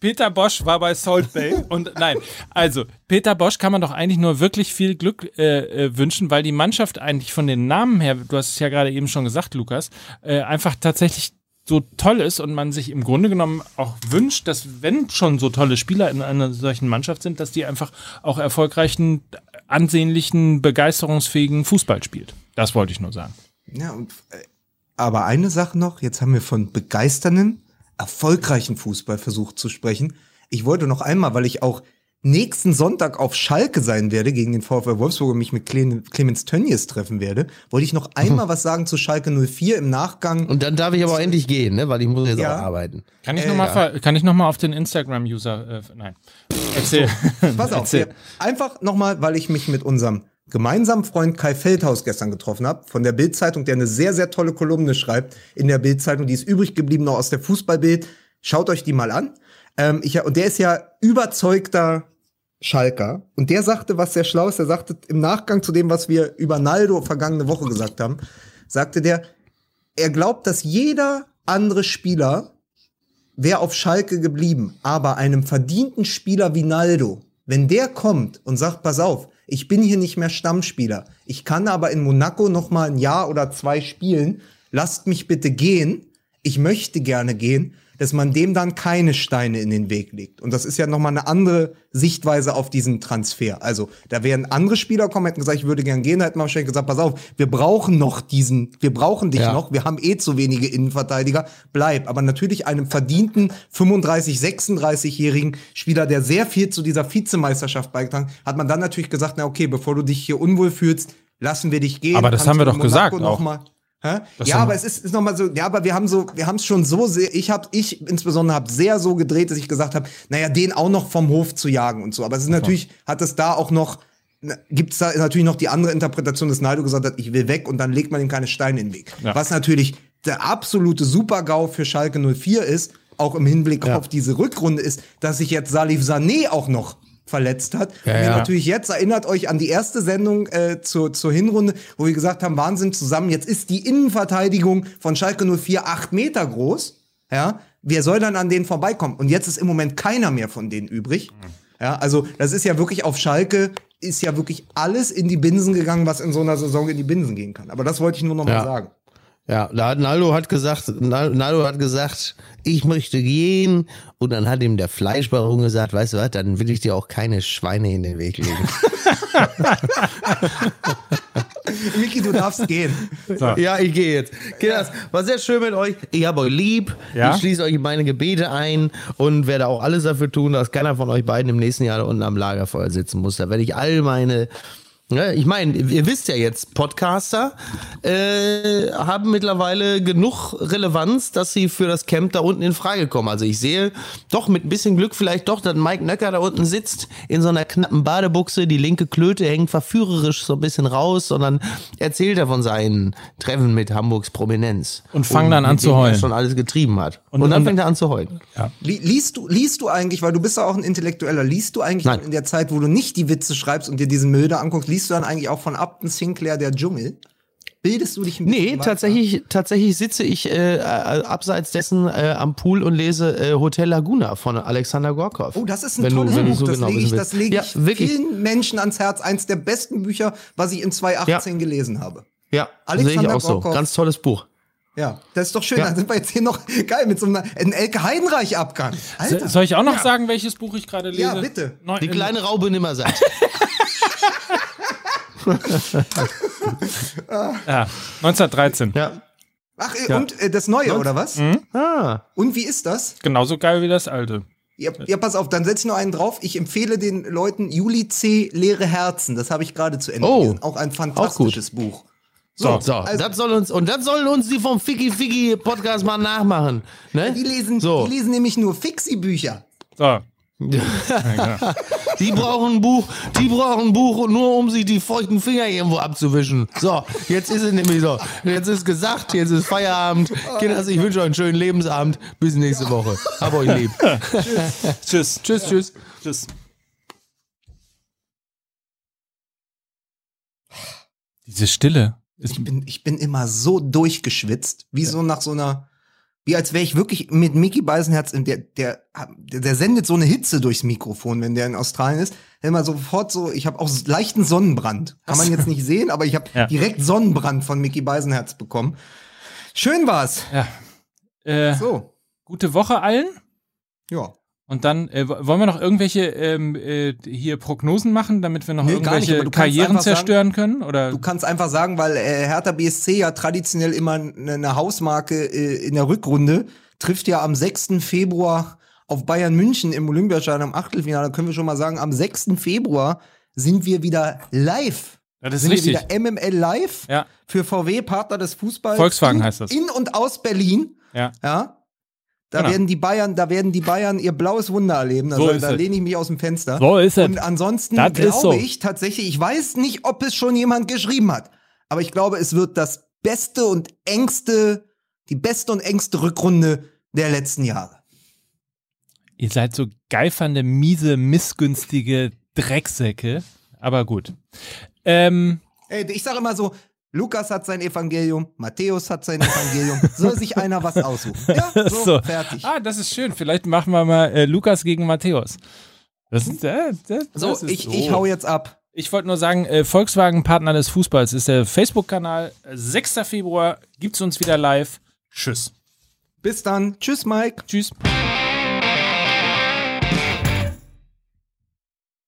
Peter Bosch war bei Salt Bay und nein, also Peter Bosch kann man doch eigentlich nur wirklich viel Glück äh, äh, wünschen, weil die Mannschaft eigentlich von den Namen her, du hast es ja gerade eben schon gesagt, Lukas, äh, einfach tatsächlich so toll ist und man sich im Grunde genommen auch wünscht, dass wenn schon so tolle Spieler in einer solchen Mannschaft sind, dass die einfach auch erfolgreichen, ansehnlichen, begeisterungsfähigen Fußball spielt. Das wollte ich nur sagen.
Ja, und, äh, aber eine Sache noch, jetzt haben wir von begeisternden, erfolgreichen Fußball versucht zu sprechen. Ich wollte noch einmal, weil ich auch nächsten Sonntag auf Schalke sein werde gegen den VfL Wolfsburg und mich mit Cle- Clemens Tönnies treffen werde, wollte ich noch einmal was sagen zu Schalke 04 im Nachgang.
Und dann darf ich aber auch endlich gehen, ne? weil ich muss jetzt
Ja.
auch arbeiten.
Kann ich
Äh,
nochmal noch, kann ich noch mal auf den Instagram-User, äh, nein, erzähl.
Pass auf,
Erzähl.
einfach nochmal, weil ich mich mit unserem gemeinsamen Freund Kai Feldhaus gestern getroffen habe, von der Bild-Zeitung, der eine sehr, sehr tolle Kolumne schreibt in der Bild-Zeitung, die ist übrig geblieben noch aus der Fußballbild. Schaut euch die mal an. Ähm, ich, und der ist ja überzeugter Schalker. Und der sagte, was sehr schlau ist, der sagte im Nachgang zu dem, was wir über Naldo vergangene Woche gesagt haben, sagte der, er glaubt, dass jeder andere Spieler wäre auf Schalke geblieben, aber einem verdienten Spieler wie Naldo, wenn der kommt und sagt, pass auf, ich bin hier nicht mehr Stammspieler, ich kann aber in Monaco noch mal ein Jahr oder zwei spielen, lasst mich bitte gehen, ich möchte gerne gehen, dass man dem dann keine Steine in den Weg legt. Und das ist ja noch mal eine andere Sichtweise auf diesen Transfer. Also, da wären andere Spieler kommen, hätten gesagt, ich würde gern gehen, da hätten wir wahrscheinlich gesagt, pass auf, wir brauchen noch diesen, wir brauchen dich
Ja.
noch, wir haben eh zu wenige Innenverteidiger, bleib. Aber natürlich einem verdienten 35, 36-jährigen Spieler, der sehr viel zu dieser Vizemeisterschaft beigetragen hat, hat man dann natürlich gesagt, na okay, bevor du dich hier unwohl fühlst, lassen wir dich gehen.
Aber das haben wir doch
Monaco
gesagt auch.
Hä? Ja, aber es ist, ist noch mal so, ja, aber wir haben so, wir haben es schon so sehr, ich habe, ich insbesondere habe sehr so gedreht, dass ich gesagt habe, naja, den auch noch vom Hof zu jagen und so. Aber es ist natürlich, hat es da auch noch, gibt es da natürlich noch die andere Interpretation, dass Naldo gesagt hat, ich will weg und dann legt man ihm keine Steine in den Weg.
Ja.
Was natürlich der absolute Super-GAU für Schalke 04 ist, auch im Hinblick
Ja.
auf diese Rückrunde ist, dass sich jetzt Salif Sané auch noch verletzt hat.
Ja,
und
ja.
natürlich jetzt erinnert euch an die erste Sendung äh, zur, zur Hinrunde, wo wir gesagt haben, Wahnsinn zusammen, jetzt ist die Innenverteidigung von Schalke 04 acht Meter groß. Ja, wer soll dann an denen vorbeikommen? Und jetzt ist im Moment keiner mehr von denen übrig. Ja, also das ist ja wirklich auf Schalke ist ja wirklich alles in die Binsen gegangen, was in so einer Saison in die Binsen gehen kann. Aber das wollte ich nur noch
Ja.
mal sagen.
Ja, da hat Naldo hat gesagt, Nal- Naldo hat gesagt, ich möchte gehen. Und dann hat ihm der Fleischbaron gesagt, weißt du was, dann will ich dir auch keine Schweine in den Weg legen.
Miki, du darfst gehen.
ja, ich gehe jetzt. Das. War sehr schön mit euch. Ich habe euch lieb.
Ja?
Ich schließe euch in meine Gebete ein und werde auch alles dafür tun, dass keiner von euch beiden im nächsten Jahr da unten am Lagerfeuer sitzen muss. Da werde ich all meine ich meine, ihr wisst ja jetzt, Podcaster äh, haben mittlerweile genug Relevanz, dass sie für das Camp da unten in Frage kommen. Also ich sehe doch mit ein bisschen Glück vielleicht doch, dass Mike Nöcker da unten sitzt in so einer knappen Badebuchse, die linke Klöte hängt verführerisch so ein bisschen raus, sondern erzählt er von seinen Treffen mit Hamburgs Prominenz.
Und fangen dann an zu
er
heulen.
schon alles getrieben hat. Und,
Und-
dann
und-
fängt er an zu heulen.
Li liest du, liest du eigentlich, weil du bist ja auch ein Intellektueller, liest du eigentlich in der Zeit, wo du nicht die Witze schreibst und dir diesen Mülder anguckst, liest du dann eigentlich auch von Upton Sinclair der Dschungel? Bildest du dich ein
Nee,
bisschen weiter?
tatsächlich, tatsächlich sitze ich äh, äh, abseits dessen äh, am Pool und lese äh, Hotel Laguna von Alexander Gorkov.
Oh, das ist ein
Wenn du-
tolles
wenn du
Buch.
so
das
genau
lege ich, das lege
Ja,
ich
wirklich.
vielen Menschen ans Herz. Eins der besten Bücher, was ich in 2018 gelesen habe.
Ja, sehe
Alexander
ich auch so.
Gorkov.
Ganz tolles Buch.
Ja, das ist doch schön.
Ja.
Dann sind wir jetzt hier noch geil mit so einem ein Elke Heidenreich-Abgang. Alter.
Soll ich auch noch sagen, welches Buch ich gerade lese?
Ja, bitte.
Neu-
Die kleine Raube nimmersatt.
Ja, 1913.
ja.
Ach, äh, und äh, das Neue, oder was?
Ah.
Und wie ist das?
Genauso geil wie das alte.
Ja, ja, pass auf, dann setze ich noch einen drauf. Ich empfehle den Leuten Juli C. Leere Herzen. Das habe ich gerade zu Ende
Oh,
gelesen. Auch ein fantastisches Buch.
So,
So,
Also-
das soll uns, und das sollen uns die vom Ficky Ficky Podcast mal nachmachen. Ne?
Die lesen,
so.
die lesen nämlich nur Fixie-Bücher.
so.
Die brauchen ein Buch, die brauchen ein Buch, nur um sich die feuchten Finger irgendwo abzuwischen. So, jetzt ist es nämlich so. Jetzt ist gesagt, jetzt ist Feierabend. Kinders, ich wünsche euch einen schönen Lebensabend. Bis nächste Woche. Hab euch lieb.
Tschüss.
Tschüss, tschüss.
Tschüss. Diese Stille. Ist,
Ich bin, ich bin immer so durchgeschwitzt, wie so nach so einer, wie als wäre ich wirklich mit Mickey Beisenherz, in der, der, der, der sendet so eine Hitze durchs Mikrofon, wenn der in Australien ist. Immer sofort so, ich habe auch leichten Sonnenbrand. Kann man jetzt nicht sehen, aber ich habe
Ja.
direkt Sonnenbrand von Mickey Beisenherz bekommen. Schön war's.
ja. Äh,
So,
Gute Woche allen.
ja.
Und dann äh, wollen wir noch irgendwelche ähm, äh, hier Prognosen machen, damit wir noch
Nee,
irgendwelche Karrieren
einfach sagen-
zerstören können? Oder?
Du kannst einfach sagen, weil äh, Hertha BSC ja traditionell immer eine, eine Hausmarke äh, in der Rückrunde trifft ja am 6. Februar auf Bayern München im Olympiastadion am Achtelfinale. Da können wir schon mal sagen, am 6. Februar sind wir wieder live.
Ja, das ist
sind
richtig.
wir wieder MML live
Ja.
für VW, Partner des Fußballs.
Volkswagen
in,
heißt das.
In und aus Berlin.
Ja.
Ja. Da
Genau.
werden die Bayern, da werden die Bayern ihr blaues Wunder erleben.
So
Also,
ist
da lehne ich mich aus dem Fenster.
So ist es.
Und ansonsten
Das
glaube
so.
ich tatsächlich, ich weiß nicht, ob es schon jemand geschrieben hat, aber ich glaube, es wird das beste und engste, die beste und engste Rückrunde der letzten Jahre.
Ihr seid so geifernde, miese, missgünstige Drecksäcke. Aber gut. Ähm,
Ey, ich sage immer so, Lukas hat sein Evangelium, Matthäus hat sein Evangelium, soll sich einer was aussuchen. Ja, so,
so.
fertig.
Ah, das ist schön. Vielleicht machen wir mal äh, Lukas gegen Matthäus. Das ist, äh, das,
So,
das ist
ich, ich hau jetzt ab.
Ich wollte nur sagen, äh, Volkswagen Partner des Fußballs ist der Facebook-Kanal. 6. Februar gibt's uns wieder live. Tschüss.
Bis dann. Tschüss, Mike.
Tschüss.